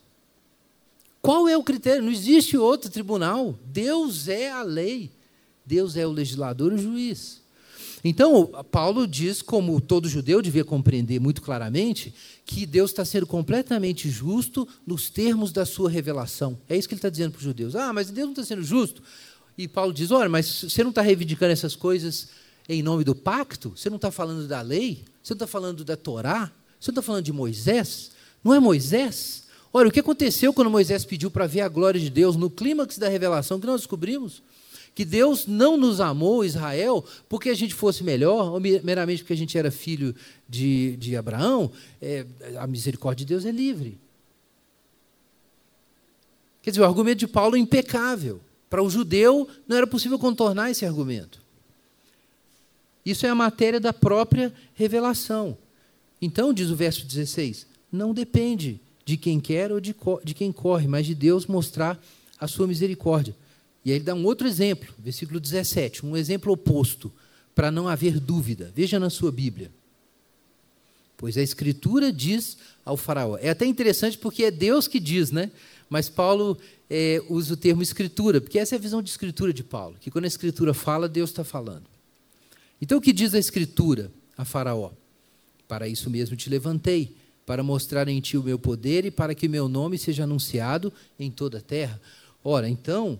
Qual é o critério? Não existe outro tribunal. Deus é a lei. Deus é o legislador e o juiz. Então, Paulo diz, como todo judeu devia compreender muito claramente, que Deus está sendo completamente justo nos termos da sua revelação. É isso que ele está dizendo para os judeus. Ah, mas Deus não está sendo justo. E Paulo diz: olha, mas você não está reivindicando essas coisas em nome do pacto? Você não está falando da lei? Você não está falando da Torá? Você não está falando de Moisés? Não é Moisés? Olha, o que aconteceu quando Moisés pediu para ver a glória de Deus no clímax da revelação que nós descobrimos? Que Deus não nos amou, Israel, porque a gente fosse melhor, ou meramente porque a gente era filho de, de Abraão. É, a misericórdia de Deus é livre. Quer dizer, o argumento de Paulo é impecável. Para o judeu, não era possível contornar esse argumento. Isso é a matéria da própria revelação. Então, diz o verso 16: não depende de quem quer ou de, de quem corre, mas de Deus mostrar a sua misericórdia. E aí ele dá um outro exemplo, versículo 17, um exemplo oposto, para não haver dúvida. Veja na sua Bíblia. Pois a Escritura diz ao Faraó. É até interessante porque é Deus que diz, né? Mas Paulo é, usa o termo Escritura, porque essa é a visão de Escritura de Paulo, que quando a Escritura fala, Deus está falando. Então o que diz a Escritura a Faraó? Para isso mesmo te levantei para mostrar em ti o meu poder e para que meu nome seja anunciado em toda a terra. Ora, então,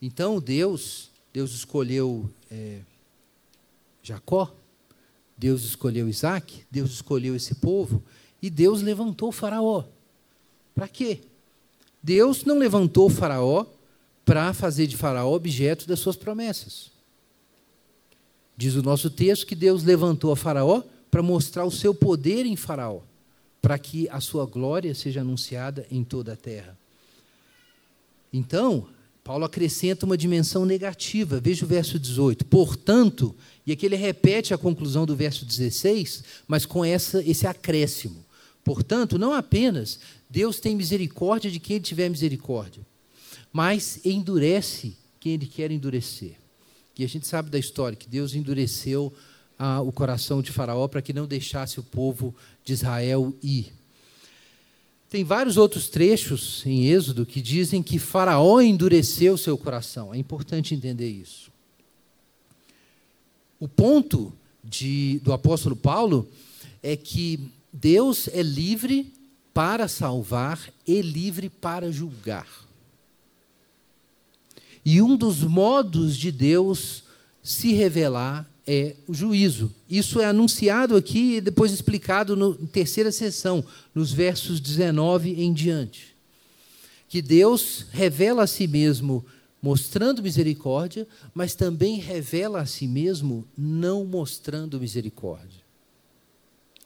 então Deus, Deus escolheu é, Jacó, Deus escolheu Isaac, Deus escolheu esse povo e Deus levantou Faraó. Para quê? Deus não levantou Faraó para fazer de Faraó objeto das suas promessas. Diz o nosso texto que Deus levantou a Faraó para mostrar o seu poder em Faraó para que a sua glória seja anunciada em toda a terra. Então, Paulo acrescenta uma dimensão negativa. Veja o verso 18. Portanto, e aqui ele repete a conclusão do verso 16, mas com essa, esse acréscimo. Portanto, não apenas Deus tem misericórdia de quem ele tiver misericórdia, mas endurece quem ele quer endurecer. E a gente sabe da história que Deus endureceu ah, o coração de Faraó para que não deixasse o povo de Israel ir. Tem vários outros trechos em Êxodo que dizem que Faraó endureceu seu coração. É importante entender isso. O ponto de, do apóstolo Paulo é que Deus é livre para salvar e livre para julgar. E um dos modos de Deus se revelar é o juízo. Isso é anunciado aqui e depois explicado na terceira sessão, nos versos 19 em diante. Que Deus revela a si mesmo mostrando misericórdia, mas também revela a si mesmo não mostrando misericórdia.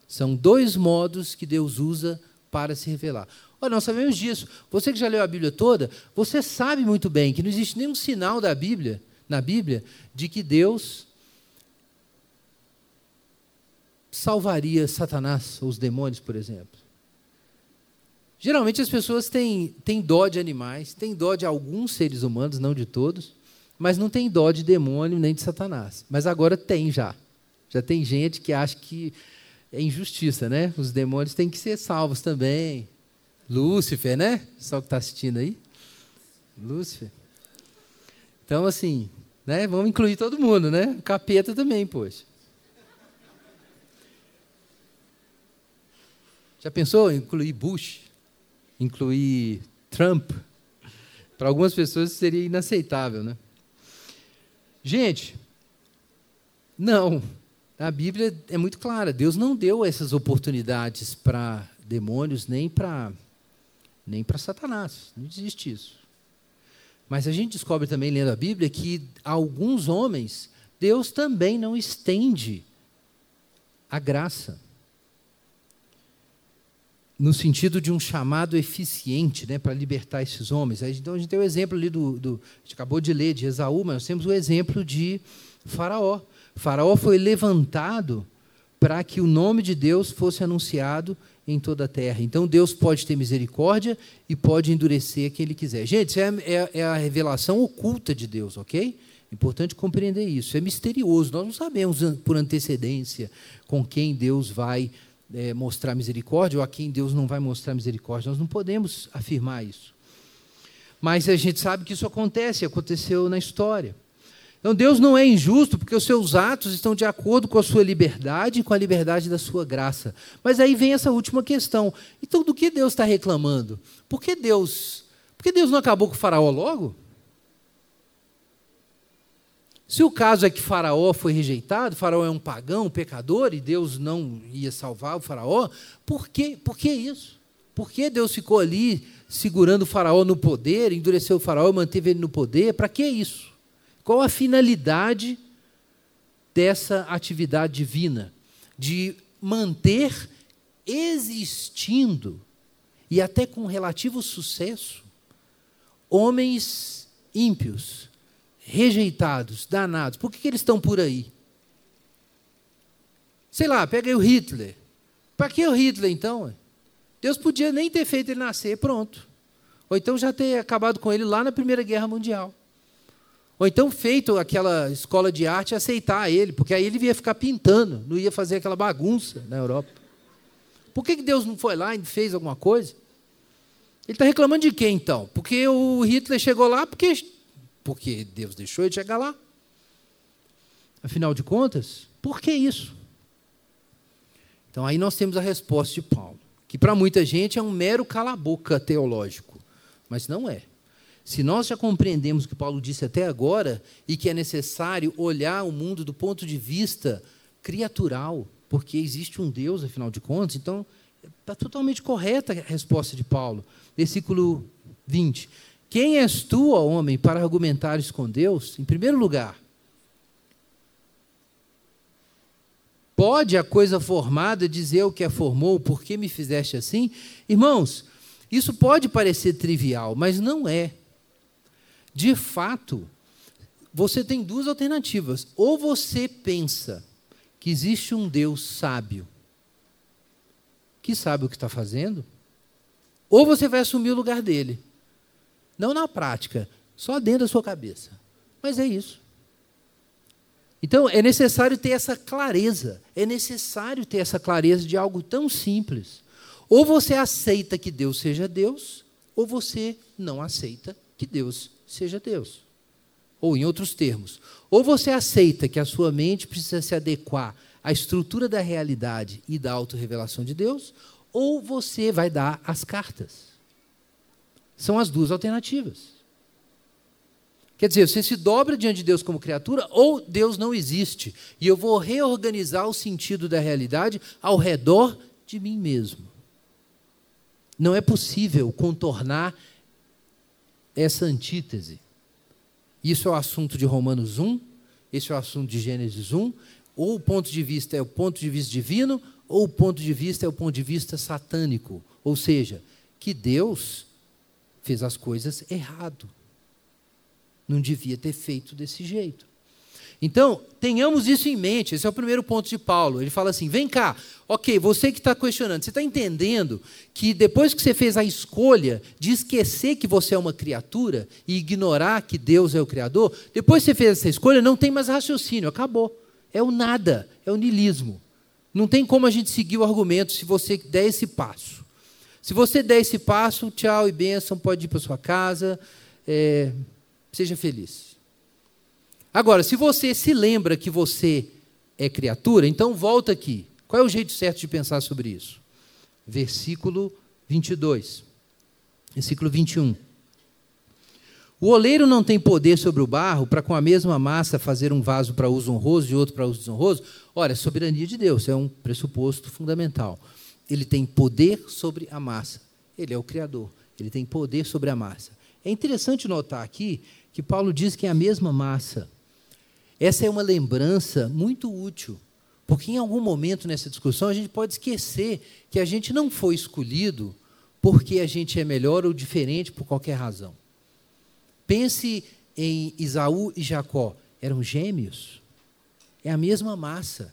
São dois modos que Deus usa para se revelar. Olha, nós sabemos disso. Você que já leu a Bíblia toda, você sabe muito bem que não existe nenhum sinal da Bíblia, na Bíblia, de que Deus salvaria Satanás ou os demônios, por exemplo? Geralmente as pessoas têm, têm dó de animais, têm dó de alguns seres humanos, não de todos, mas não tem dó de demônio nem de Satanás. Mas agora tem já. Já tem gente que acha que é injustiça, né? Os demônios têm que ser salvos também. Lúcifer, né? Só que está assistindo aí. Lúcifer. Então, assim, né? Vamos incluir todo mundo, né? Capeta também, poxa. Já pensou em incluir Bush? Incluir Trump? Para algumas pessoas seria inaceitável, né? Gente, não. A Bíblia é muito clara. Deus não deu essas oportunidades para demônios nem para nem para Satanás. Não existe isso. Mas a gente descobre também lendo a Bíblia que alguns homens Deus também não estende a graça no sentido de um chamado eficiente né, para libertar esses homens. Então a gente tem o exemplo ali do, do, A gente acabou de ler de Esaú, mas nós temos o exemplo de Faraó. Faraó foi levantado para que o nome de Deus fosse anunciado em toda a terra. Então Deus pode ter misericórdia e pode endurecer quem Ele quiser. Gente, isso é, é, é a revelação oculta de Deus, ok? Importante compreender isso. É misterioso. Nós não sabemos por antecedência com quem Deus vai é, mostrar misericórdia ou a quem Deus não vai mostrar misericórdia. Nós não podemos afirmar isso. Mas a gente sabe que isso acontece, aconteceu na história. Então Deus não é injusto porque os seus atos estão de acordo com a sua liberdade e com a liberdade da sua graça. Mas aí vem essa última questão. Então do que Deus está reclamando? Por que Deus, por que Deus não acabou com o faraó logo? Se o caso é que Faraó foi rejeitado, Faraó é um pagão, um pecador, e Deus não ia salvar o Faraó, por que, por que isso? Por que Deus ficou ali segurando o Faraó no poder, endureceu o Faraó, manteve ele no poder? Para que isso? Qual a finalidade dessa atividade divina? De manter existindo, e até com relativo sucesso, homens ímpios rejeitados, danados. Por que, que eles estão por aí? Sei lá, pega aí o Hitler. Para que o Hitler, então? Deus podia nem ter feito ele nascer, pronto. Ou então já ter acabado com ele lá na Primeira Guerra Mundial. Ou então feito aquela escola de arte aceitar ele, porque aí ele ia ficar pintando, não ia fazer aquela bagunça na Europa. Por que Deus não foi lá e fez alguma coisa? Ele está reclamando de quem então? Porque o Hitler chegou lá porque porque Deus deixou ele chegar lá. Afinal de contas, por que isso? Então aí nós temos a resposta de Paulo, que para muita gente é um mero cala-boca teológico, mas não é. Se nós já compreendemos o que Paulo disse até agora e que é necessário olhar o mundo do ponto de vista criatural, porque existe um Deus, afinal de contas, então está totalmente correta a resposta de Paulo. Versículo 20. Quem és tu, ó homem, para argumentares com Deus? Em primeiro lugar, pode a coisa formada dizer o que a formou, por que me fizeste assim? Irmãos, isso pode parecer trivial, mas não é. De fato, você tem duas alternativas. Ou você pensa que existe um Deus sábio, que sabe o que está fazendo, ou você vai assumir o lugar dele. Não na prática, só dentro da sua cabeça. Mas é isso. Então, é necessário ter essa clareza. É necessário ter essa clareza de algo tão simples. Ou você aceita que Deus seja Deus, ou você não aceita que Deus seja Deus. Ou, em outros termos, ou você aceita que a sua mente precisa se adequar à estrutura da realidade e da autorrevelação de Deus, ou você vai dar as cartas. São as duas alternativas. Quer dizer, você se dobra diante de Deus como criatura ou Deus não existe. E eu vou reorganizar o sentido da realidade ao redor de mim mesmo. Não é possível contornar essa antítese. Isso é o assunto de Romanos 1, esse é o assunto de Gênesis 1. Ou o ponto de vista é o ponto de vista divino, ou o ponto de vista é o ponto de vista satânico. Ou seja, que Deus fez as coisas errado. Não devia ter feito desse jeito. Então, tenhamos isso em mente. Esse é o primeiro ponto de Paulo. Ele fala assim: vem cá, ok, você que está questionando, você está entendendo que depois que você fez a escolha de esquecer que você é uma criatura e ignorar que Deus é o Criador, depois que você fez essa escolha, não tem mais raciocínio, acabou. É o nada, é o nilismo. Não tem como a gente seguir o argumento se você der esse passo. Se você der esse passo, tchau e bênção, pode ir para sua casa, é, seja feliz. Agora, se você se lembra que você é criatura, então volta aqui. Qual é o jeito certo de pensar sobre isso? Versículo 22. Versículo 21. O oleiro não tem poder sobre o barro para com a mesma massa fazer um vaso para uso honroso e outro para uso desonroso? Olha, soberania de Deus é um pressuposto fundamental ele tem poder sobre a massa. Ele é o Criador. Ele tem poder sobre a massa. É interessante notar aqui que Paulo diz que é a mesma massa. Essa é uma lembrança muito útil, porque em algum momento nessa discussão a gente pode esquecer que a gente não foi escolhido porque a gente é melhor ou diferente por qualquer razão. Pense em Isaú e Jacó. Eram gêmeos. É a mesma massa.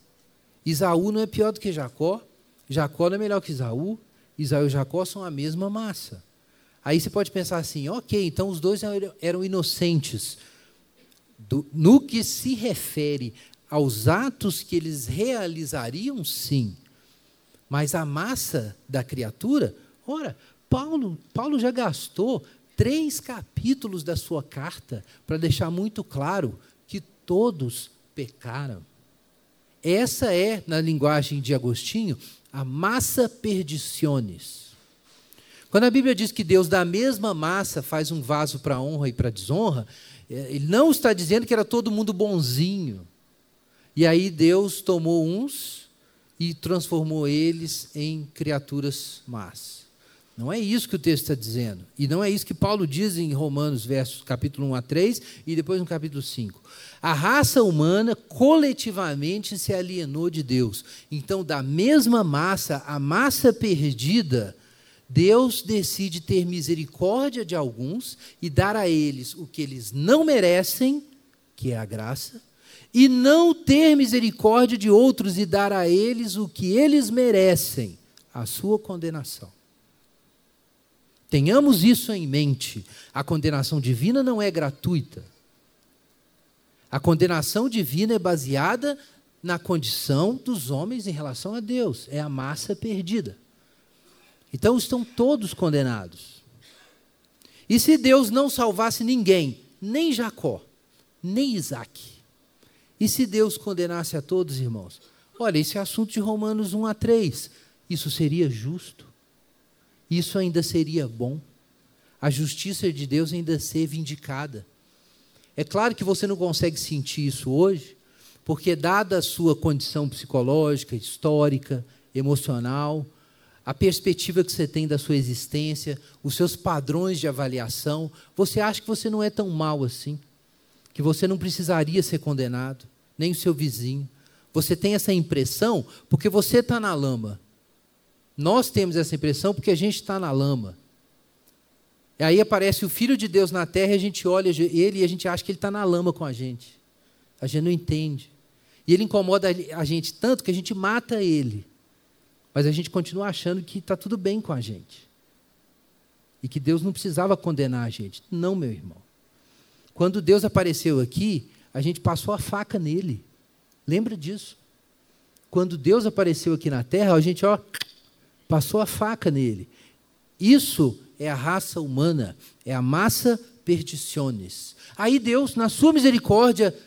Isaú não é pior do que Jacó, Jacó não é melhor que Isaú, Isaú e Jacó são a mesma massa. Aí você pode pensar assim, ok, então os dois eram inocentes. Do, no que se refere aos atos que eles realizariam, sim. Mas a massa da criatura, ora, Paulo, Paulo já gastou três capítulos da sua carta para deixar muito claro que todos pecaram. Essa é, na linguagem de Agostinho, a massa perdiciones. Quando a Bíblia diz que Deus da mesma massa faz um vaso para honra e para desonra, é, ele não está dizendo que era todo mundo bonzinho. E aí Deus tomou uns e transformou eles em criaturas más. Não é isso que o texto está dizendo. E não é isso que Paulo diz em Romanos, versos capítulo 1 a 3 e depois no capítulo 5. A raça humana coletivamente se alienou de Deus. Então, da mesma massa, a massa perdida, Deus decide ter misericórdia de alguns e dar a eles o que eles não merecem, que é a graça, e não ter misericórdia de outros e dar a eles o que eles merecem, a sua condenação. Tenhamos isso em mente. A condenação divina não é gratuita. A condenação divina é baseada na condição dos homens em relação a Deus. É a massa perdida. Então estão todos condenados. E se Deus não salvasse ninguém, nem Jacó, nem Isaac, e se Deus condenasse a todos, irmãos? Olha, esse é assunto de Romanos 1 a 3. Isso seria justo? Isso ainda seria bom. A justiça de Deus ainda ser vindicada. É claro que você não consegue sentir isso hoje, porque, dada a sua condição psicológica, histórica, emocional, a perspectiva que você tem da sua existência, os seus padrões de avaliação, você acha que você não é tão mal assim, que você não precisaria ser condenado, nem o seu vizinho. Você tem essa impressão porque você está na lama. Nós temos essa impressão porque a gente está na lama. E aí aparece o Filho de Deus na terra e a gente olha ele e a gente acha que ele está na lama com a gente. A gente não entende. E ele incomoda a gente tanto que a gente mata ele. Mas a gente continua achando que está tudo bem com a gente. E que Deus não precisava condenar a gente. Não, meu irmão. Quando Deus apareceu aqui, a gente passou a faca nele. Lembra disso? Quando Deus apareceu aqui na terra, a gente, ó, passou a faca nele. Isso é a raça humana, é a massa perdiciones. Aí Deus, na sua misericórdia,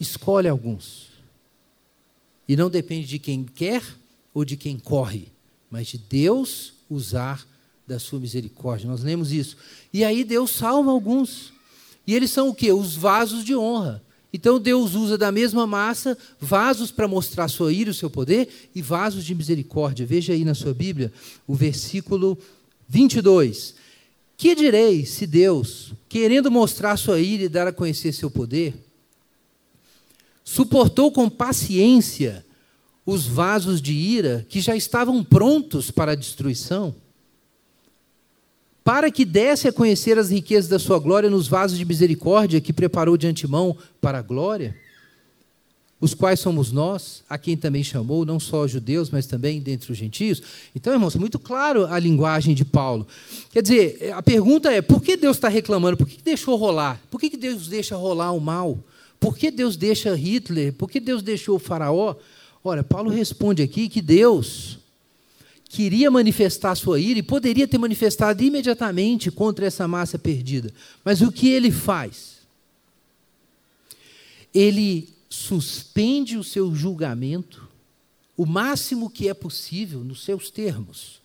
escolhe alguns. E não depende de quem quer ou de quem corre, mas de Deus usar da sua misericórdia. Nós lemos isso. E aí Deus salva alguns. E eles são o quê? Os vasos de honra. Então Deus usa da mesma massa vasos para mostrar sua ira o seu poder e vasos de misericórdia. Veja aí na sua Bíblia o versículo 22. Que direi se Deus, querendo mostrar sua ira e dar a conhecer seu poder, suportou com paciência os vasos de ira que já estavam prontos para a destruição? Para que desse a conhecer as riquezas da sua glória nos vasos de misericórdia que preparou de antemão para a glória, os quais somos nós, a quem também chamou, não só os judeus, mas também dentre os gentios. Então, irmãos, muito claro a linguagem de Paulo. Quer dizer, a pergunta é: por que Deus está reclamando? Por que deixou rolar? Por que Deus deixa rolar o mal? Por que Deus deixa Hitler? Por que Deus deixou o Faraó? Ora, Paulo responde aqui que Deus queria manifestar sua ira e poderia ter manifestado imediatamente contra essa massa perdida. Mas o que ele faz? Ele suspende o seu julgamento o máximo que é possível nos seus termos.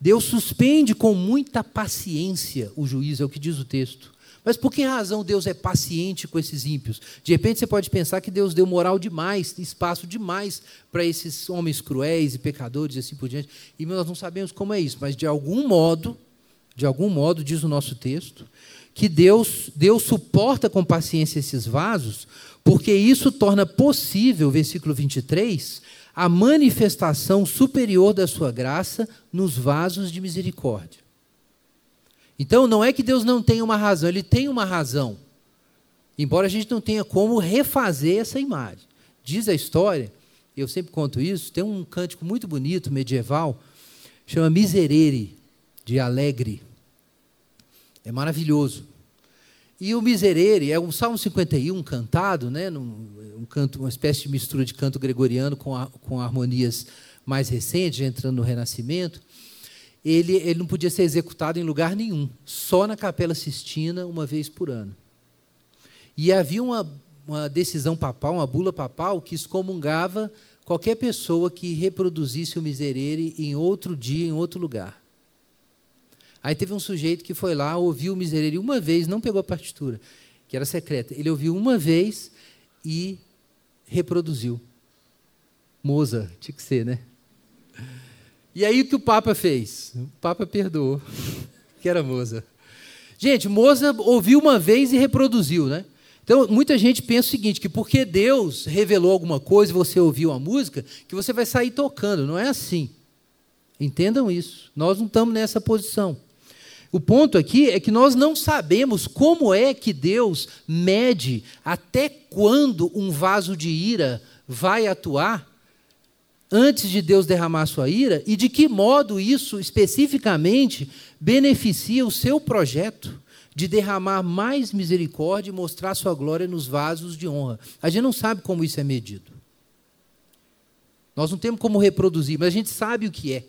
Deus suspende com muita paciência o juízo, é o que diz o texto. Mas por que razão Deus é paciente com esses ímpios? De repente você pode pensar que Deus deu moral demais, espaço demais para esses homens cruéis e pecadores e assim por diante. E nós não sabemos como é isso, mas de algum modo, de algum modo, diz o nosso texto, que Deus, Deus suporta com paciência esses vasos, porque isso torna possível, versículo 23, a manifestação superior da sua graça nos vasos de misericórdia. Então não é que Deus não tenha uma razão, ele tem uma razão. Embora a gente não tenha como refazer essa imagem. Diz a história, eu sempre conto isso, tem um cântico muito bonito, medieval, chama Miserere, de Alegre. É maravilhoso. E o Miserere é um Salmo 51 cantado, né, num, um canto, uma espécie de mistura de canto gregoriano com, a, com harmonias mais recentes, entrando no Renascimento. Ele, ele não podia ser executado em lugar nenhum, só na Capela Sistina, uma vez por ano. E havia uma, uma decisão papal, uma bula papal, que excomungava qualquer pessoa que reproduzisse o miserere em outro dia, em outro lugar. Aí teve um sujeito que foi lá, ouviu o miserere uma vez, não pegou a partitura, que era secreta. Ele ouviu uma vez e reproduziu. Moza, tinha que ser, né? E aí o que o Papa fez? O Papa perdoou, <laughs> que era Moza. Gente, Moza ouviu uma vez e reproduziu, né? Então, muita gente pensa o seguinte, que porque Deus revelou alguma coisa e você ouviu a música, que você vai sair tocando. Não é assim. Entendam isso. Nós não estamos nessa posição. O ponto aqui é que nós não sabemos como é que Deus mede até quando um vaso de ira vai atuar antes de Deus derramar sua ira e de que modo isso especificamente beneficia o seu projeto de derramar mais misericórdia e mostrar sua glória nos vasos de honra. A gente não sabe como isso é medido. Nós não temos como reproduzir, mas a gente sabe o que é.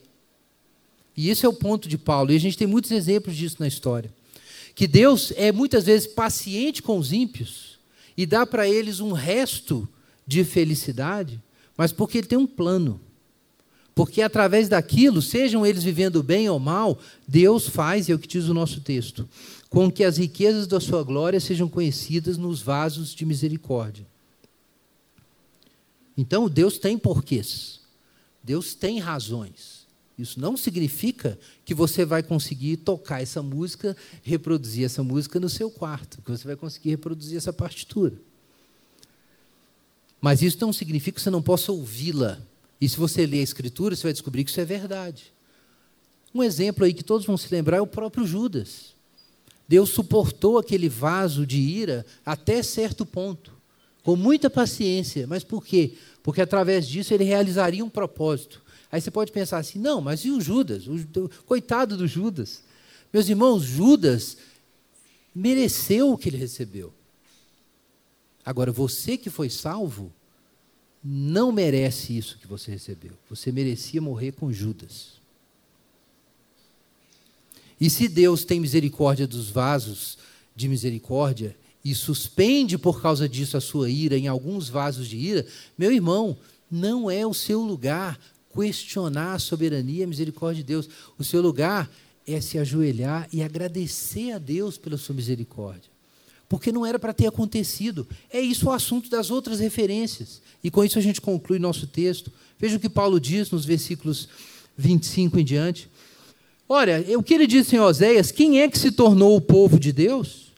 E esse é o ponto de Paulo, e a gente tem muitos exemplos disso na história. Que Deus é muitas vezes paciente com os ímpios e dá para eles um resto de felicidade mas porque ele tem um plano. Porque através daquilo, sejam eles vivendo bem ou mal, Deus faz, é o que diz o nosso texto, com que as riquezas da sua glória sejam conhecidas nos vasos de misericórdia. Então, Deus tem porquês. Deus tem razões. Isso não significa que você vai conseguir tocar essa música, reproduzir essa música no seu quarto, que você vai conseguir reproduzir essa partitura. Mas isso não significa que você não possa ouvi-la. E se você ler a Escritura, você vai descobrir que isso é verdade. Um exemplo aí que todos vão se lembrar é o próprio Judas. Deus suportou aquele vaso de ira até certo ponto, com muita paciência. Mas por quê? Porque através disso ele realizaria um propósito. Aí você pode pensar assim: não, mas e o Judas? O, coitado do Judas. Meus irmãos, Judas mereceu o que ele recebeu. Agora, você que foi salvo, não merece isso que você recebeu. Você merecia morrer com Judas. E se Deus tem misericórdia dos vasos de misericórdia e suspende por causa disso a sua ira em alguns vasos de ira, meu irmão, não é o seu lugar questionar a soberania e a misericórdia de Deus. O seu lugar é se ajoelhar e agradecer a Deus pela sua misericórdia porque não era para ter acontecido. É isso o assunto das outras referências. E com isso a gente conclui nosso texto. Veja o que Paulo diz nos versículos 25 em diante. Olha, o que ele disse em Oséias: quem é que se tornou o povo de Deus?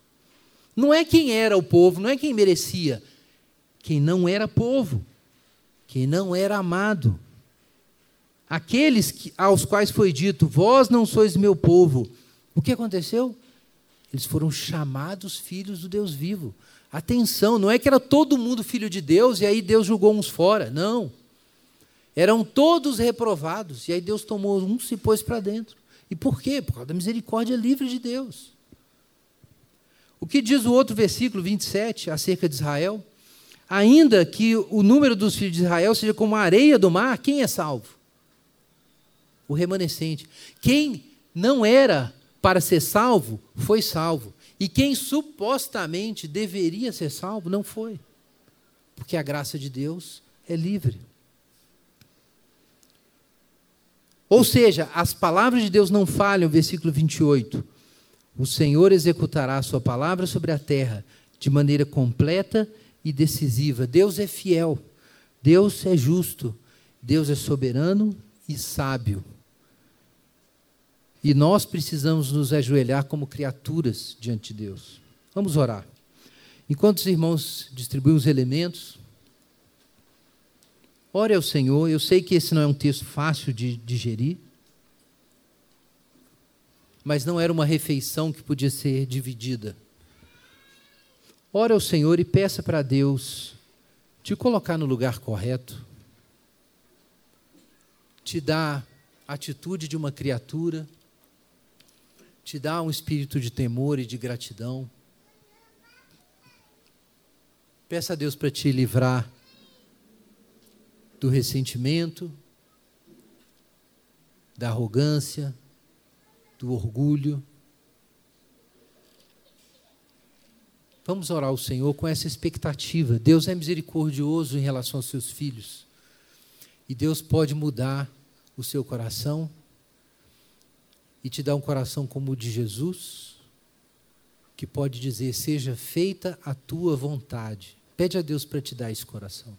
Não é quem era o povo, não é quem merecia. Quem não era povo, quem não era amado. Aqueles que, aos quais foi dito: Vós não sois meu povo. O que aconteceu? Eles foram chamados filhos do Deus vivo. Atenção, não é que era todo mundo filho de Deus e aí Deus julgou uns fora. Não. Eram todos reprovados e aí Deus tomou uns e pôs para dentro. E por quê? Por causa da misericórdia livre de Deus. O que diz o outro versículo 27 acerca de Israel? Ainda que o número dos filhos de Israel seja como a areia do mar, quem é salvo? O remanescente. Quem não era para ser salvo, foi salvo. E quem supostamente deveria ser salvo, não foi. Porque a graça de Deus é livre. Ou seja, as palavras de Deus não falham, versículo 28. O Senhor executará a sua palavra sobre a terra de maneira completa e decisiva. Deus é fiel, Deus é justo, Deus é soberano e sábio. E nós precisamos nos ajoelhar como criaturas diante de Deus. Vamos orar. Enquanto os irmãos distribuem os elementos, ore ao Senhor. Eu sei que esse não é um texto fácil de digerir, mas não era uma refeição que podia ser dividida. Ore ao Senhor e peça para Deus te colocar no lugar correto, te dar a atitude de uma criatura te dá um espírito de temor e de gratidão. Peça a Deus para te livrar do ressentimento, da arrogância, do orgulho. Vamos orar ao Senhor com essa expectativa. Deus é misericordioso em relação aos seus filhos. E Deus pode mudar o seu coração e te dar um coração como o de Jesus, que pode dizer: Seja feita a tua vontade. Pede a Deus para te dar esse coração.